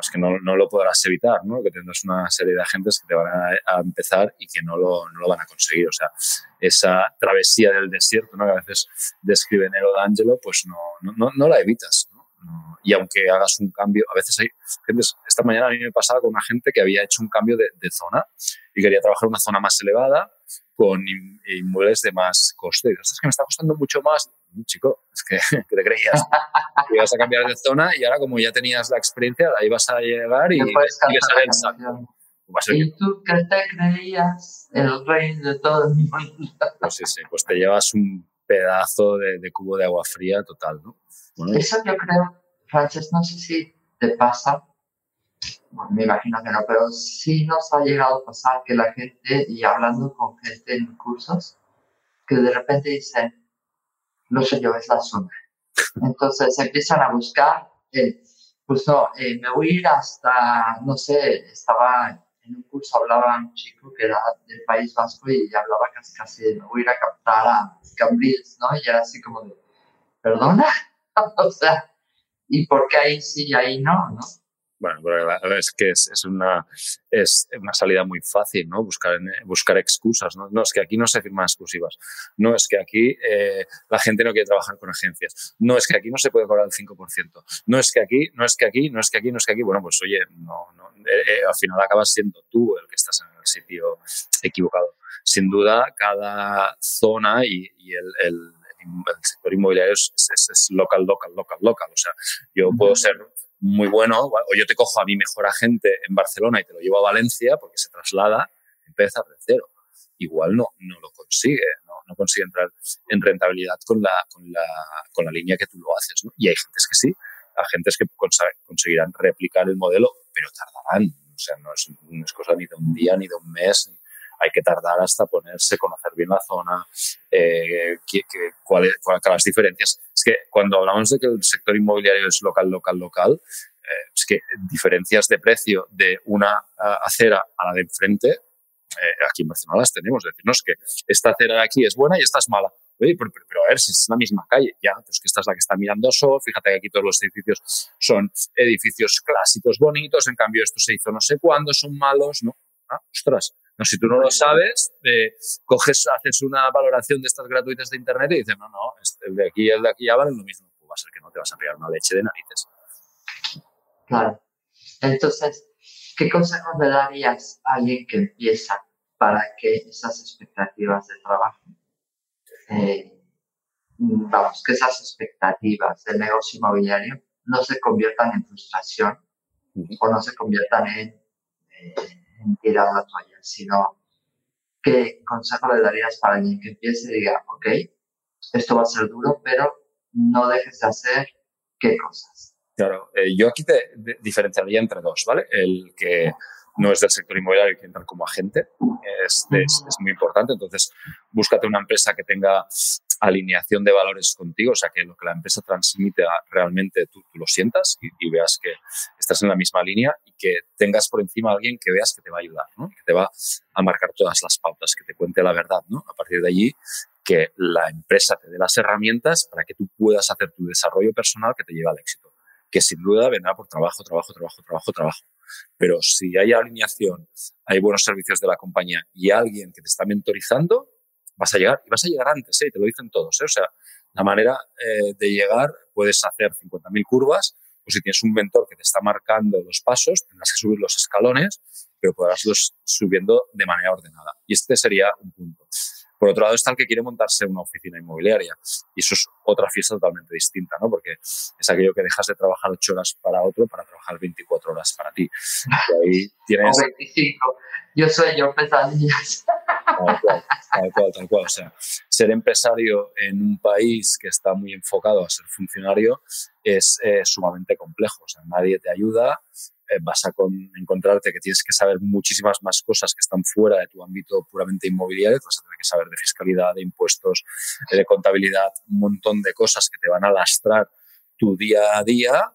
es que no, no, lo podrás evitar, ¿no? que tendrás una serie de agentes que te van a, empezar y que no lo, no lo, van a conseguir. O sea, esa travesía del desierto ¿no? que a veces describe Nero D'Angelo, pues no, no, no, la evitas. Y aunque hagas un cambio, a veces hay gente, esta mañana a mí me pasaba con una gente que había hecho un cambio de, de zona y quería trabajar en una zona más elevada con inmuebles de más coste. es que me está costando mucho más. Chico, es que, te creías que ibas a cambiar de zona y ahora como ya tenías la experiencia, ahí vas a llegar y, y vas a ver el. ¿Y tú qué te creías? El rey de todo el mundo. Pues sí, sí, pues te llevas un pedazo de, de cubo de agua fría total, ¿no? Eso yo creo, Frances, no sé si te pasa, me imagino que no, pero sí nos ha llegado a pasar que la gente, y hablando con gente en cursos, que de repente dicen, no sé yo, es la zona. Entonces empiezan a buscar, eh, pues no, eh, me voy a ir hasta, no sé, estaba en un curso, hablaba un chico que era del País Vasco y hablaba casi casi de, voy ir a captar a Cambrils, ¿no? Y era así como de, ¿perdona? o sea, ¿y por qué ahí sí y ahí no, no? Bueno, pero es que es, es, una, es una salida muy fácil, ¿no? Buscar, buscar excusas, ¿no? No, es que aquí no se firman exclusivas. No, es que aquí eh, la gente no quiere trabajar con agencias. No, es que aquí no se puede cobrar el 5%. No, es que aquí, no es que aquí, no es que aquí, no es que aquí. Bueno, pues oye, no, no, eh, eh, al final acabas siendo tú el que estás en el sitio equivocado. Sin duda, cada zona y, y el, el el sector inmobiliario es, es, local, local, local, local. O sea, yo puedo ser muy bueno, o yo te cojo a mi mejor agente en Barcelona y te lo llevo a Valencia porque se traslada, empieza de cero. Igual no, no lo consigue, no, no consigue entrar en rentabilidad con la, con la, con la línea que tú lo haces. Y hay gentes que sí, agentes que conseguirán replicar el modelo, pero tardarán. O sea, no es, no cosa ni de un día, ni de un mes, hay que tardar hasta ponerse, conocer bien la zona, eh, cuáles cuál, las diferencias. Es que cuando hablamos de que el sector inmobiliario es local, local, local, eh, es que diferencias de precio de una acera a la de enfrente, eh, aquí en Barcelona las tenemos. Es decir, no es que esta acera de aquí es buena y esta es mala. Oye, pero, a ver, si es la misma calle, ya, pues que esta es la que está mirando a Sol, fíjate que aquí todos los edificios son edificios clásicos bonitos, en cambio esto se hizo no sé cuándo, son malos, ¿no? Ah, ostras, no, si tú no lo sabes, eh, coges, haces una valoración de estas gratuitas de Internet y dices, no, no, el de aquí y el de aquí ya valen lo mismo. Pues va a ser que no te vas a pegar una leche de narices. Claro. Entonces, ¿qué consejos le darías a alguien que empieza para que esas expectativas de trabajo, eh, vamos, que esas expectativas del negocio inmobiliario no se conviertan en frustración o no se conviertan en... Eh, en tirar la toalla, sino qué consejo le darías para alguien que empiece y diga, ok, esto va a ser duro, pero no dejes de hacer qué cosas. Claro, eh, yo aquí te diferenciaría entre dos, ¿vale? El que no es del sector inmobiliario y que entra como agente es, es, es, muy importante. Entonces, búscate una empresa que tenga alineación de valores contigo, o sea, que lo que la empresa transmite realmente tú, tú lo sientas y, veas que estás en la misma línea y que tengas por encima a alguien que veas que te va a ayudar, ¿no? que te va a marcar todas las pautas, que te cuente la verdad. ¿no? A partir de allí, que la empresa te dé las herramientas para que tú puedas hacer tu desarrollo personal que te lleve al éxito, que sin duda vendrá por trabajo, trabajo, trabajo, trabajo, trabajo. Pero si hay alineación, hay buenos servicios de la compañía y alguien que te está mentorizando, vas a llegar y vas a llegar antes, ¿eh? te lo dicen todos. ¿eh? O sea, la manera eh, de llegar, puedes hacer 50.000 curvas, pues si tienes un mentor que te está marcando los pasos, tendrás que subir los escalones, pero podrás los subiendo de manera ordenada. Y este sería un punto. Por otro lado está el que quiere montarse una oficina inmobiliaria. Y eso es otra fiesta totalmente distinta, ¿no? Porque es aquello que dejas de trabajar ocho horas para otro para trabajar 24 horas para ti. Y ahí tienes... O 25. Yo soy yo pesadillas. Tal cual, tal cual. O sea, ser empresario en un país que está muy enfocado a ser funcionario es eh, sumamente complejo. O sea, nadie te ayuda, eh, vas a encontrarte que tienes que saber muchísimas más cosas que están fuera de tu ámbito puramente inmobiliario, vas a tener que saber de fiscalidad, de impuestos, de contabilidad, un montón de cosas que te van a lastrar tu día a día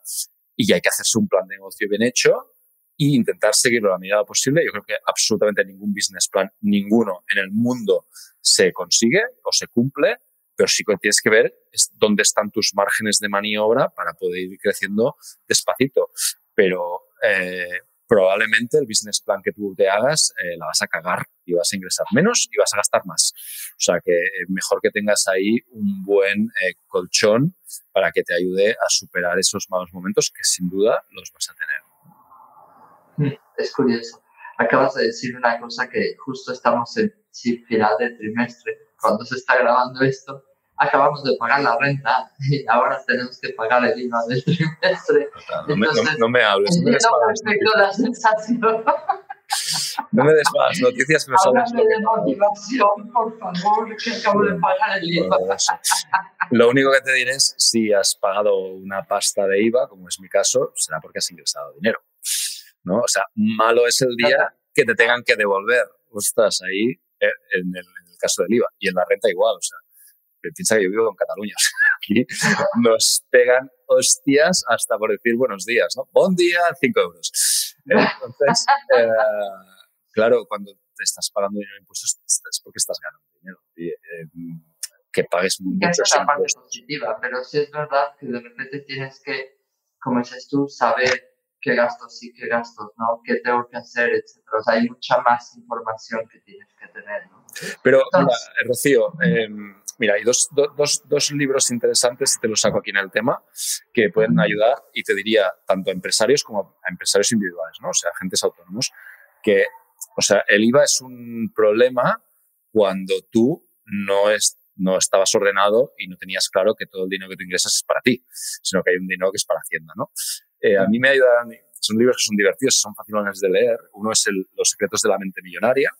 y hay que hacerse un plan de negocio bien hecho e intentar seguirlo la medida posible. Yo creo que absolutamente ningún business plan, ninguno en el mundo se consigue o se cumple, pero sí que tienes que ver dónde están tus márgenes de maniobra para poder ir creciendo despacito. Pero eh, probablemente el business plan que tú te hagas eh, la vas a cagar y vas a ingresar menos y vas a gastar más. O sea que eh, mejor que tengas ahí un buen colchón para que te ayude a superar esos malos momentos que sin duda los vas a tener. Mm, es curioso. Acabas de decir una cosa que justo estamos en final de trimestre, cuando se está grabando esto, acabamos de pagar la renta y ahora tenemos que pagar el IVA del trimestre. No, me, no, me hables. No me des la sensación. No me des más noticias que me sabes. de motivación, por favor, que acabo de pagar el IVA. Lo único que te diré es, si has pagado una pasta de IVA, como es mi caso, será porque has ingresado dinero. ¿No? O sea, malo es el día que te tengan que devolver. estás ahí eh, en el, en el caso del IVA. Y en la renta igual, o sea, piensa que yo vivo en Cataluña. Aquí nos pegan hostias hasta por decir buenos días, ¿no? Buen día, cinco euros. Entonces, eh, claro, cuando te estás pagando dinero en impuestos es porque estás ganando dinero. Y, eh, que pagues muchos Esa es la parte positiva, pero sí es verdad que de repente tienes que, como dices tú, saber qué gastos sí, qué gastos no, qué tengo que hacer, etc. O sea, hay mucha más información que tienes que tener, ¿no? Pero, Rocío, eh, Mira, hay dos, dos, dos, libros interesantes, te los saco aquí en el tema, que pueden ayudar y te diría tanto a empresarios como a empresarios individuales, ¿no? O sea, agentes autónomos, que, o sea, el IVA es un problema cuando tú no, es, no estabas ordenado y no tenías claro que todo el dinero que tú ingresas es para ti, sino que hay un dinero que es para Hacienda, ¿no? Eh, a mí me ayudan son libros que son divertidos, son fáciles de leer. Uno es Los secretos de la mente millonaria,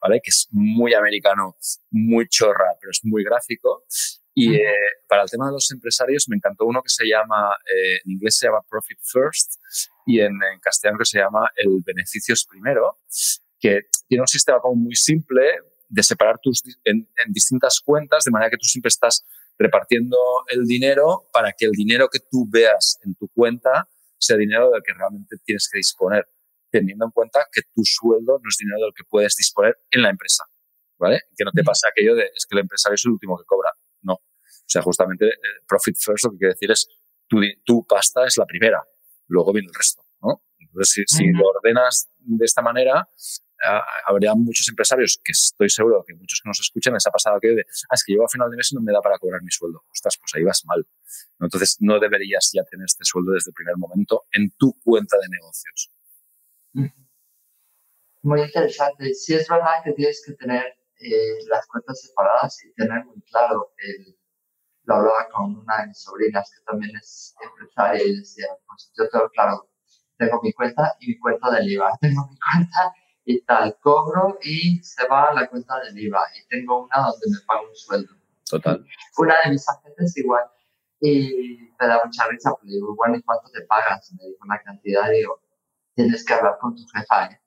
¿vale? Que es muy americano, muy chorra, pero es muy gráfico. Y eh, para el tema de los empresarios me encantó uno que se llama, eh, en inglés se llama Profit First y en, castellano que se llama El Beneficios Primero, que tiene un sistema como muy simple de separar tus en, en distintas cuentas de manera que tú siempre estás repartiendo el dinero para que el dinero que tú veas en tu cuenta sea dinero del que realmente tienes que disponer, teniendo en cuenta que tu sueldo no es dinero del que puedes disponer en la empresa, ¿vale? Que no te pasa aquello de, es que el empresario es el último que cobra. No. O sea, justamente eh, profit first lo que quiere decir es tu, tu pasta es la primera, luego viene el resto, ¿no? Entonces, si, si lo ordenas de esta manera, habría muchos empresarios que estoy seguro que muchos que nos escuchan les ha pasado que ah, es que llego a final de mes y no me da para cobrar mi sueldo. Ostras, pues ahí vas mal. Entonces, no deberías ya tener este sueldo desde el primer momento en tu cuenta de negocios. Muy interesante. Sí es verdad que tienes que tener eh, las cuentas separadas y tener muy claro el, lo hablaba con una de mis sobrinas que también es empresaria y decía, pues yo tengo claro, tengo mi cuenta y mi cuenta del IVA, tengo mi cuenta tal, cobro y se va a la cuenta del IVA y tengo una donde me pago un sueldo. Total. Una de mis agentes igual y me da mucha risa porque digo, bueno, ¿y cuánto te pagas? Me dijo una cantidad y digo, tienes que hablar con tu jefa, ¿eh?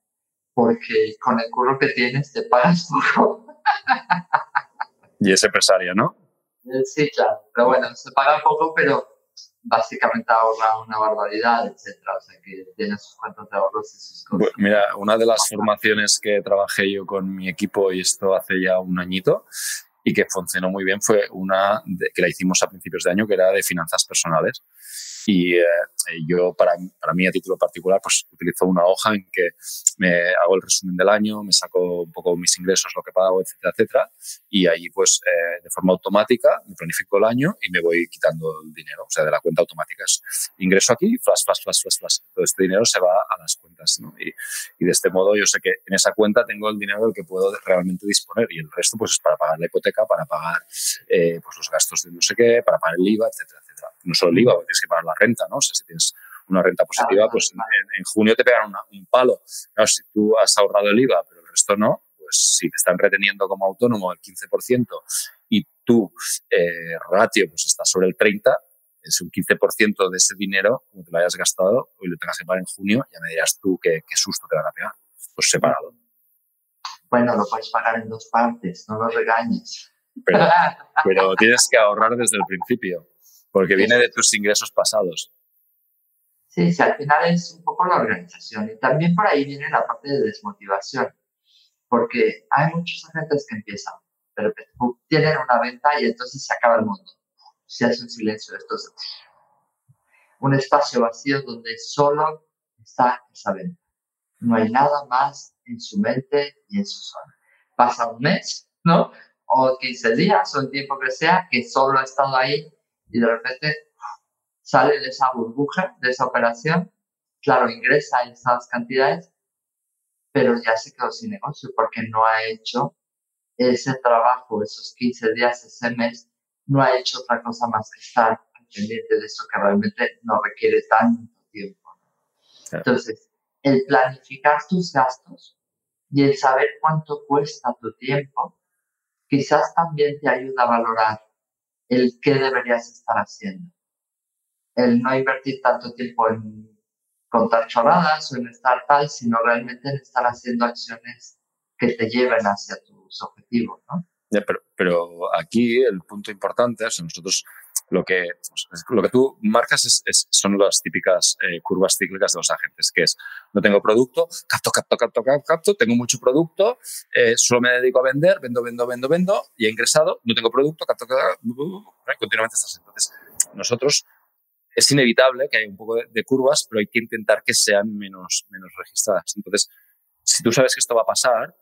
porque con el curro que tienes te pagas poco. y es empresaria, ¿no? Eh, sí, claro, pero bueno, se paga poco, pero básicamente ahorra una barbaridad, etcétera. O sea, que tiene sus cuentas de ahorros y sus cosas. mira, una de las formaciones que trabajé yo con mi equipo, y esto hace ya un añito, y que funcionó muy bien, fue una que la hicimos a principios de año, que era de finanzas personales. Y eh, yo, para, para mí, a título particular, pues utilizo una hoja en que me hago el resumen del año, me saco un poco mis ingresos, lo que pago, etcétera, etcétera. Y ahí, pues, eh, de forma automática, me planifico el año y me voy quitando el dinero. O sea, de la cuenta automática es ingreso aquí, flash, flash, flash, flash, flash. Todo este dinero se va a las cuentas, ¿no? Y, de este modo yo sé que en esa cuenta tengo el dinero del que puedo realmente disponer y el resto, pues, es para pagar la hipoteca, para pagar eh, pues, los gastos de no sé qué, para pagar el IVA, etcétera, No solo el IVA, tienes que pagar la renta, ¿no? O sea, si tienes una renta positiva, pues en, junio te pegan un palo. Claro, si tú has ahorrado el IVA, pero el resto no, pues si te están reteniendo como autónomo el 15% y tu eh, ratio pues está sobre el 30%, es un 15% de ese dinero, como te lo hayas gastado, y lo tengas que pagar en junio, ya me dirás tú qué, qué susto te van a pegar. Pues separado. Bueno, lo puedes pagar en dos partes, no lo regañes. Pero, pero tienes que ahorrar desde el principio, porque viene de tus ingresos pasados. Sí, sí, al final es un poco la organización y también por ahí viene la parte de desmotivación, porque hay muchos agentes que empiezan, pero tienen una venta y entonces se acaba el mundo. Se hace un silencio, esto es un espacio vacío donde solo está esa venta. No hay nada más en su mente y en su zona. Pasa un mes, ¿no? O 15 días o el tiempo que sea, que solo ha estado ahí y de repente sale de esa burbuja, de esa operación, claro, ingresa esas cantidades, pero ya se quedó sin negocio porque no ha hecho ese trabajo, esos 15 días, ese mes, no ha hecho otra cosa más que estar pendiente de eso que realmente no requiere tanto tiempo. Entonces, el planificar tus gastos y el saber cuánto cuesta tu tiempo, quizás también te ayuda a valorar el qué deberías estar haciendo. El no invertir tanto tiempo en contar chorradas o en estar tal, sino realmente en estar haciendo acciones que te lleven hacia tus objetivos, ¿no? pero, pero, aquí el punto importante es nosotros lo que, lo que tú marcas es, son las típicas eh, curvas cíclicas de los agentes, que es, no tengo producto, capto, capto, capto, capto, capto tengo mucho producto, eh, solo me dedico a vender, vendo, vendo, vendo, vendo, y he ingresado, no tengo producto, capto, capto, continuamente estás. Entonces, nosotros es inevitable que haya un poco de, curvas, pero hay que intentar que sean menos, menos registradas. Entonces, si tú sabes que esto va a pasar,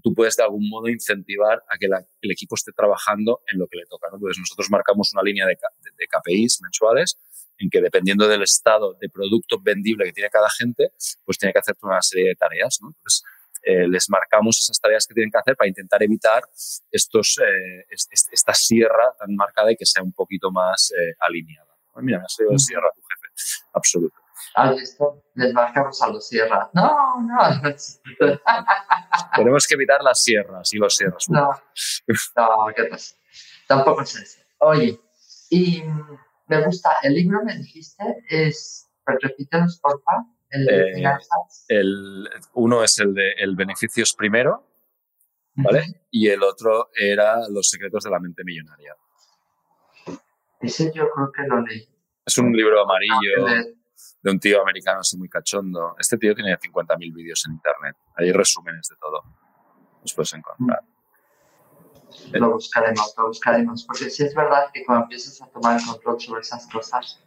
tú puedes de algún modo incentivar a que el equipo esté trabajando en lo que le toca. Entonces nosotros marcamos una línea de, de, KPIs mensuales en que dependiendo del estado de producto vendible que tiene cada gente, pues tiene que hacer una serie de tareas. ¿no? Entonces eh, les marcamos esas tareas que tienen que hacer para intentar evitar estos, eh, esta sierra tan marcada y que sea un poquito más eh, alineada. Mira, me ha salido sierra tu jefe, absoluto. ¿Has visto? Les marcamos a los sierras. No, no. Tenemos que evitar las sierras y los sierras. No, no, ¿qué pasa? Tampoco es eso. Oye, y me gusta, el libro me dijiste es, repítenos porfa, el de eh, El, uno es el de El beneficios primero, ¿vale? Y el otro era Los secretos de la mente millonaria. Ese yo creo que lo leí. Es un libro amarillo. Ah, de un tío americano así muy cachondo. Este tío tiene 50.000 vídeos en internet. Hay resúmenes de todo. Los puedes encontrar. Lo buscaremos, lo buscaremos. Porque si es verdad que cuando empiezas a tomar el control sobre esas cosas,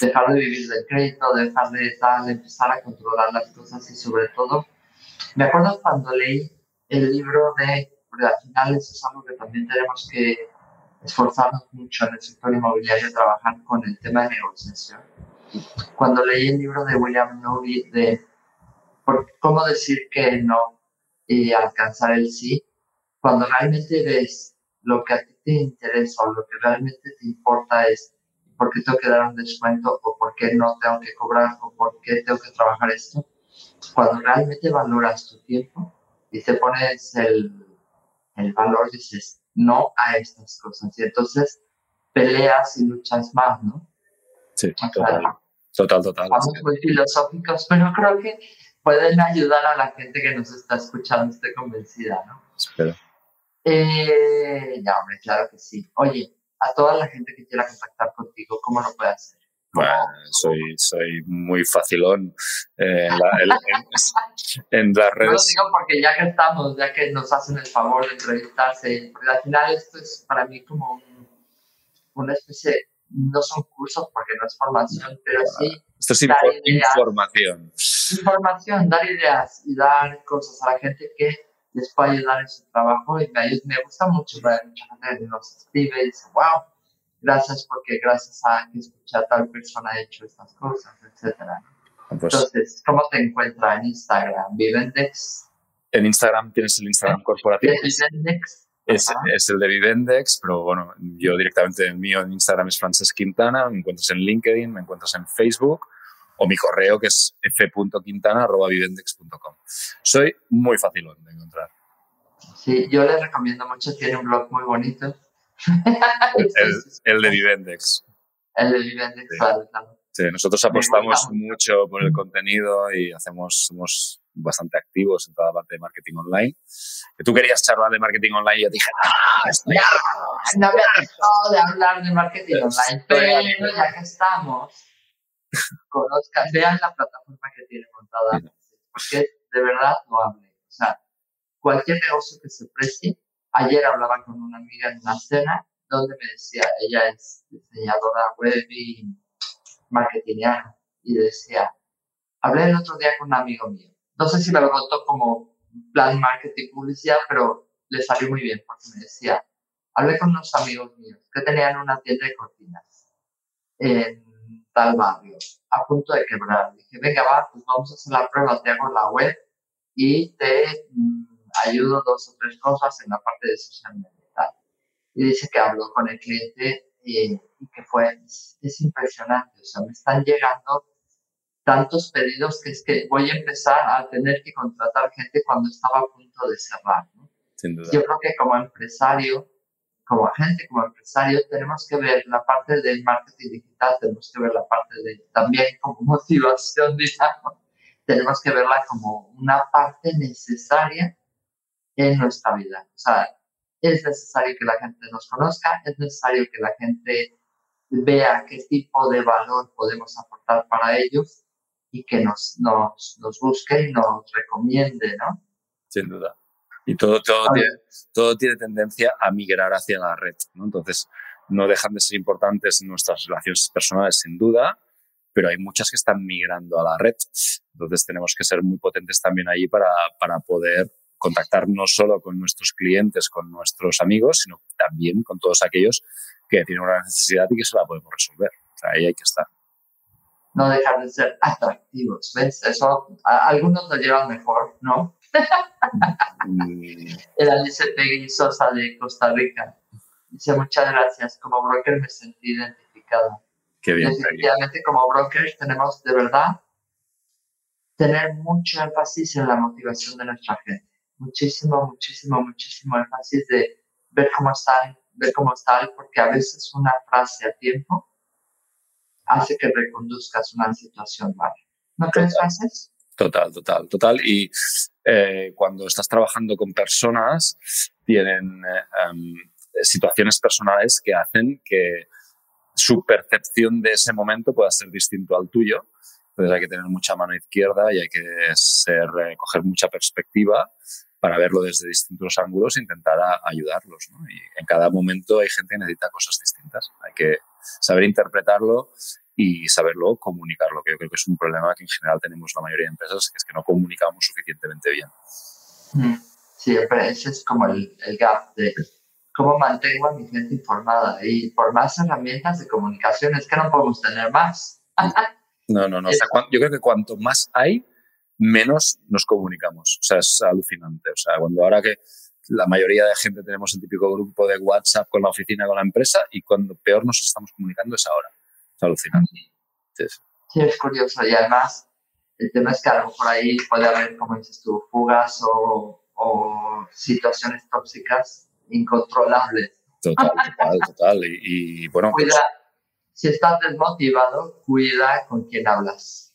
dejar de vivir del crédito, dejar de tal, empezar a controlar las cosas y sobre todo, me acuerdo cuando leí el libro de, porque al final eso es algo que también tenemos que esforzarnos mucho en el sector inmobiliario, trabajar con el tema de negociación cuando leí el libro de William Novi de cómo decir que no y alcanzar el sí, cuando realmente ves lo que a ti te interesa o lo que realmente te importa es por qué tengo que dar un descuento o por qué no tengo que cobrar o por qué tengo que trabajar esto, cuando realmente valoras tu tiempo y te pones el, el valor, dices no a estas cosas y entonces peleas y luchas más, ¿no? Sí, total. Total, total. Estamos muy filosóficos, pero creo que pueden ayudar a la gente que nos está escuchando, esté convencida, ¿no? Espero. Eh, ya, hombre, claro que sí. Oye, a toda la gente que quiera contactar contigo, ¿cómo lo puede hacer? Bueno, soy, soy muy facilón eh, en, la, en, las redes. lo digo porque ya que estamos, ya que nos hacen el favor de entrevistarse, porque al final esto es para mí como una especie no son cursos porque no es formación, pero sí. Esto es información. Información, dar ideas y dar cosas a la gente que les puede ayudar en su trabajo y me, me gusta mucho ver mucha gente nos escribe y dice, wow, gracias porque gracias a que escuché a tal persona ha hecho estas cosas, etcétera. Pues Entonces, ¿cómo te encuentras en Instagram? ¿Vivendex? En Instagram tienes el Instagram corporativo. ¿Vivendex? Es, es, el de Vivendex, pero bueno, yo directamente el mío en Instagram es Frances Quintana, me encuentras en LinkedIn, me encuentras en Facebook o mi correo que es f.quintana.vivendex.com. Soy muy fácil de encontrar. Sí, yo les recomiendo mucho, tiene un blog muy bonito. el, de Vivendex. El de Vivendex, claro. Sí, nosotros apostamos mucho por el contenido y hacemos, somos bastante activos en toda la parte de marketing online. Que tú querías charlar de marketing online y yo dije, ¡ah, estoy No me ha dejado de hablar de marketing online, pero ya que estamos, conozcan, vean la plataforma que tiene montada, porque de verdad no hable. O sea, cualquier negocio que se precie, ayer hablaba con una amiga en una cena donde me decía, ella es diseñadora web y marketingiano y decía, hablé el otro día con un amigo mío. No sé si me lo contó como plan marketing publicidad, pero le salió muy bien porque me decía, hablé con unos amigos míos que tenían una tienda de cortinas en tal barrio, a punto de quebrar. Dije, venga, va, pues vamos a hacer la prueba, te hago la web y te mm, ayudo dos o tres cosas en la parte de social media. Y dice que habló con el cliente y, que fue, es, impresionante, o sea, me están llegando tantos pedidos que es que voy a empezar a tener que contratar gente cuando estaba a punto de cerrar. Yo creo que como empresario, como agente, como empresario, tenemos que ver la parte del marketing digital, tenemos que ver la parte de también como motivación, digamos, tenemos que verla como una parte necesaria en nuestra vida. O sea, es necesario que la gente nos conozca, es necesario que la gente vea qué tipo de valor podemos aportar para ellos y que nos, nos, nos busque y nos recomiende, ¿no? Sin duda. Y todo, todo, tiene, todo tiene tendencia a migrar hacia la red, ¿no? Entonces, no dejan de ser importantes nuestras relaciones personales, sin duda, pero hay muchas que están migrando a la red. Entonces, tenemos que ser muy potentes también ahí para, para poder contactar no solo con nuestros clientes, con nuestros amigos, sino también con todos aquellos que tienen una necesidad y que se la podemos resolver. O sea, ahí hay que estar. No dejar de ser atractivos, ¿ves? Eso, algunos lo llevan mejor, ¿no? El Alice Peggy Sosa de Costa Rica dice muchas gracias. Como broker me sentí identificado. Qué bien. Definitivamente como brokers tenemos de verdad tener mucho énfasis en la motivación de nuestra gente muchísimo, muchísimo, muchísimo énfasis de ver cómo están, ver cómo están, porque a veces una frase a tiempo hace que reconduzcas una situación mala. ¿No crees, Frances? Total, total, total. Y eh, cuando estás trabajando con personas, tienen eh, em, situaciones personales que hacen que su percepción de ese momento pueda ser distinto al tuyo. Entonces hay que tener mucha mano izquierda y hay que ser, eh, coger mucha perspectiva para verlo desde distintos ángulos e intentar ayudarlos. ¿no? Y en cada momento hay gente que necesita cosas distintas. Hay que saber interpretarlo y saberlo comunicarlo, que yo creo que es un problema que en general tenemos la mayoría de empresas, que es que no comunicamos suficientemente bien. Mm, siempre ese es como el, el gap de cómo mantengo a mi gente informada y por más herramientas de comunicación es que no podemos tener más. No, no, no. yo creo que cuanto más hay, menos nos comunicamos. O sea, es alucinante. O sea, cuando ahora que la mayoría de gente tenemos el típico grupo de WhatsApp con la oficina, con la empresa, y cuando peor nos estamos comunicando es ahora. Es alucinante. Sí, es curioso. Y además, el tema es que a lo mejor ahí puede haber, como dices tú, fugas o, situaciones tóxicas incontrolables. Total, total, total. Y, bueno, pues cuida, si estás desmotivado, cuida con quién hablas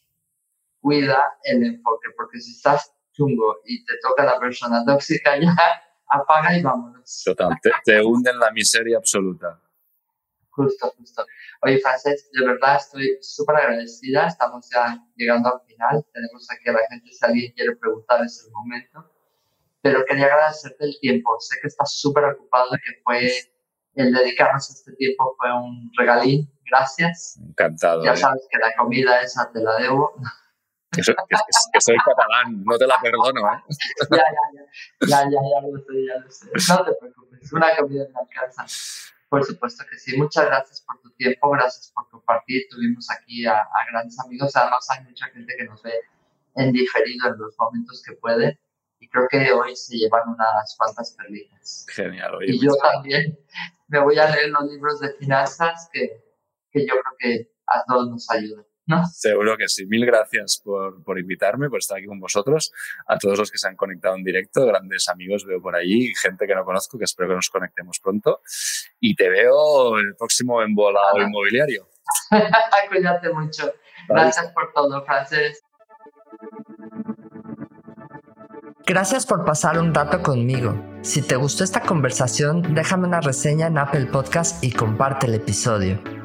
cuida el enfoque, porque si estás chungo y te toca la persona tóxica, ya apaga y vámonos. Total, te, te hunde en la miseria absoluta. Justo, justo. Oye, Frances, de verdad estoy súper agradecida. Estamos ya llegando al final. Tenemos aquí a la gente, si alguien quiere preguntar, es el momento. Pero quería agradecerte el tiempo. Sé que estás súper ocupado y que fue el dedicarnos este tiempo fue un regalín. Gracias. Encantado. Ya eh. sabes que la comida esa te la debo. Que soy, catalán, no te la perdono. ¿eh? ya, ya, ya, ya, ya, ya lo sé, ya lo sé. No te preocupes, una comida me alcanza. Por supuesto que sí. Muchas gracias por tu tiempo, gracias por compartir. Tuvimos aquí a, a grandes amigos. Además, hay mucha gente que nos ve en diferido en los momentos que puede. Y creo que hoy se llevan unas cuantas perlitas. Genial. y yo también me voy a leer los libros de finanzas que, que yo creo que a todos nos ayudan. ¿No? Seguro que sí. Mil gracias por, por, invitarme, por estar aquí con vosotros. A todos los que se han conectado en directo, grandes amigos veo por allí, gente que no conozco, que espero que nos conectemos pronto. Y te veo el próximo embolado inmobiliario. Cuídate mucho. Gracias por todo, Frances. Gracias por pasar un rato conmigo. Si te gustó esta conversación, déjame una reseña en Apple Podcast y comparte el episodio.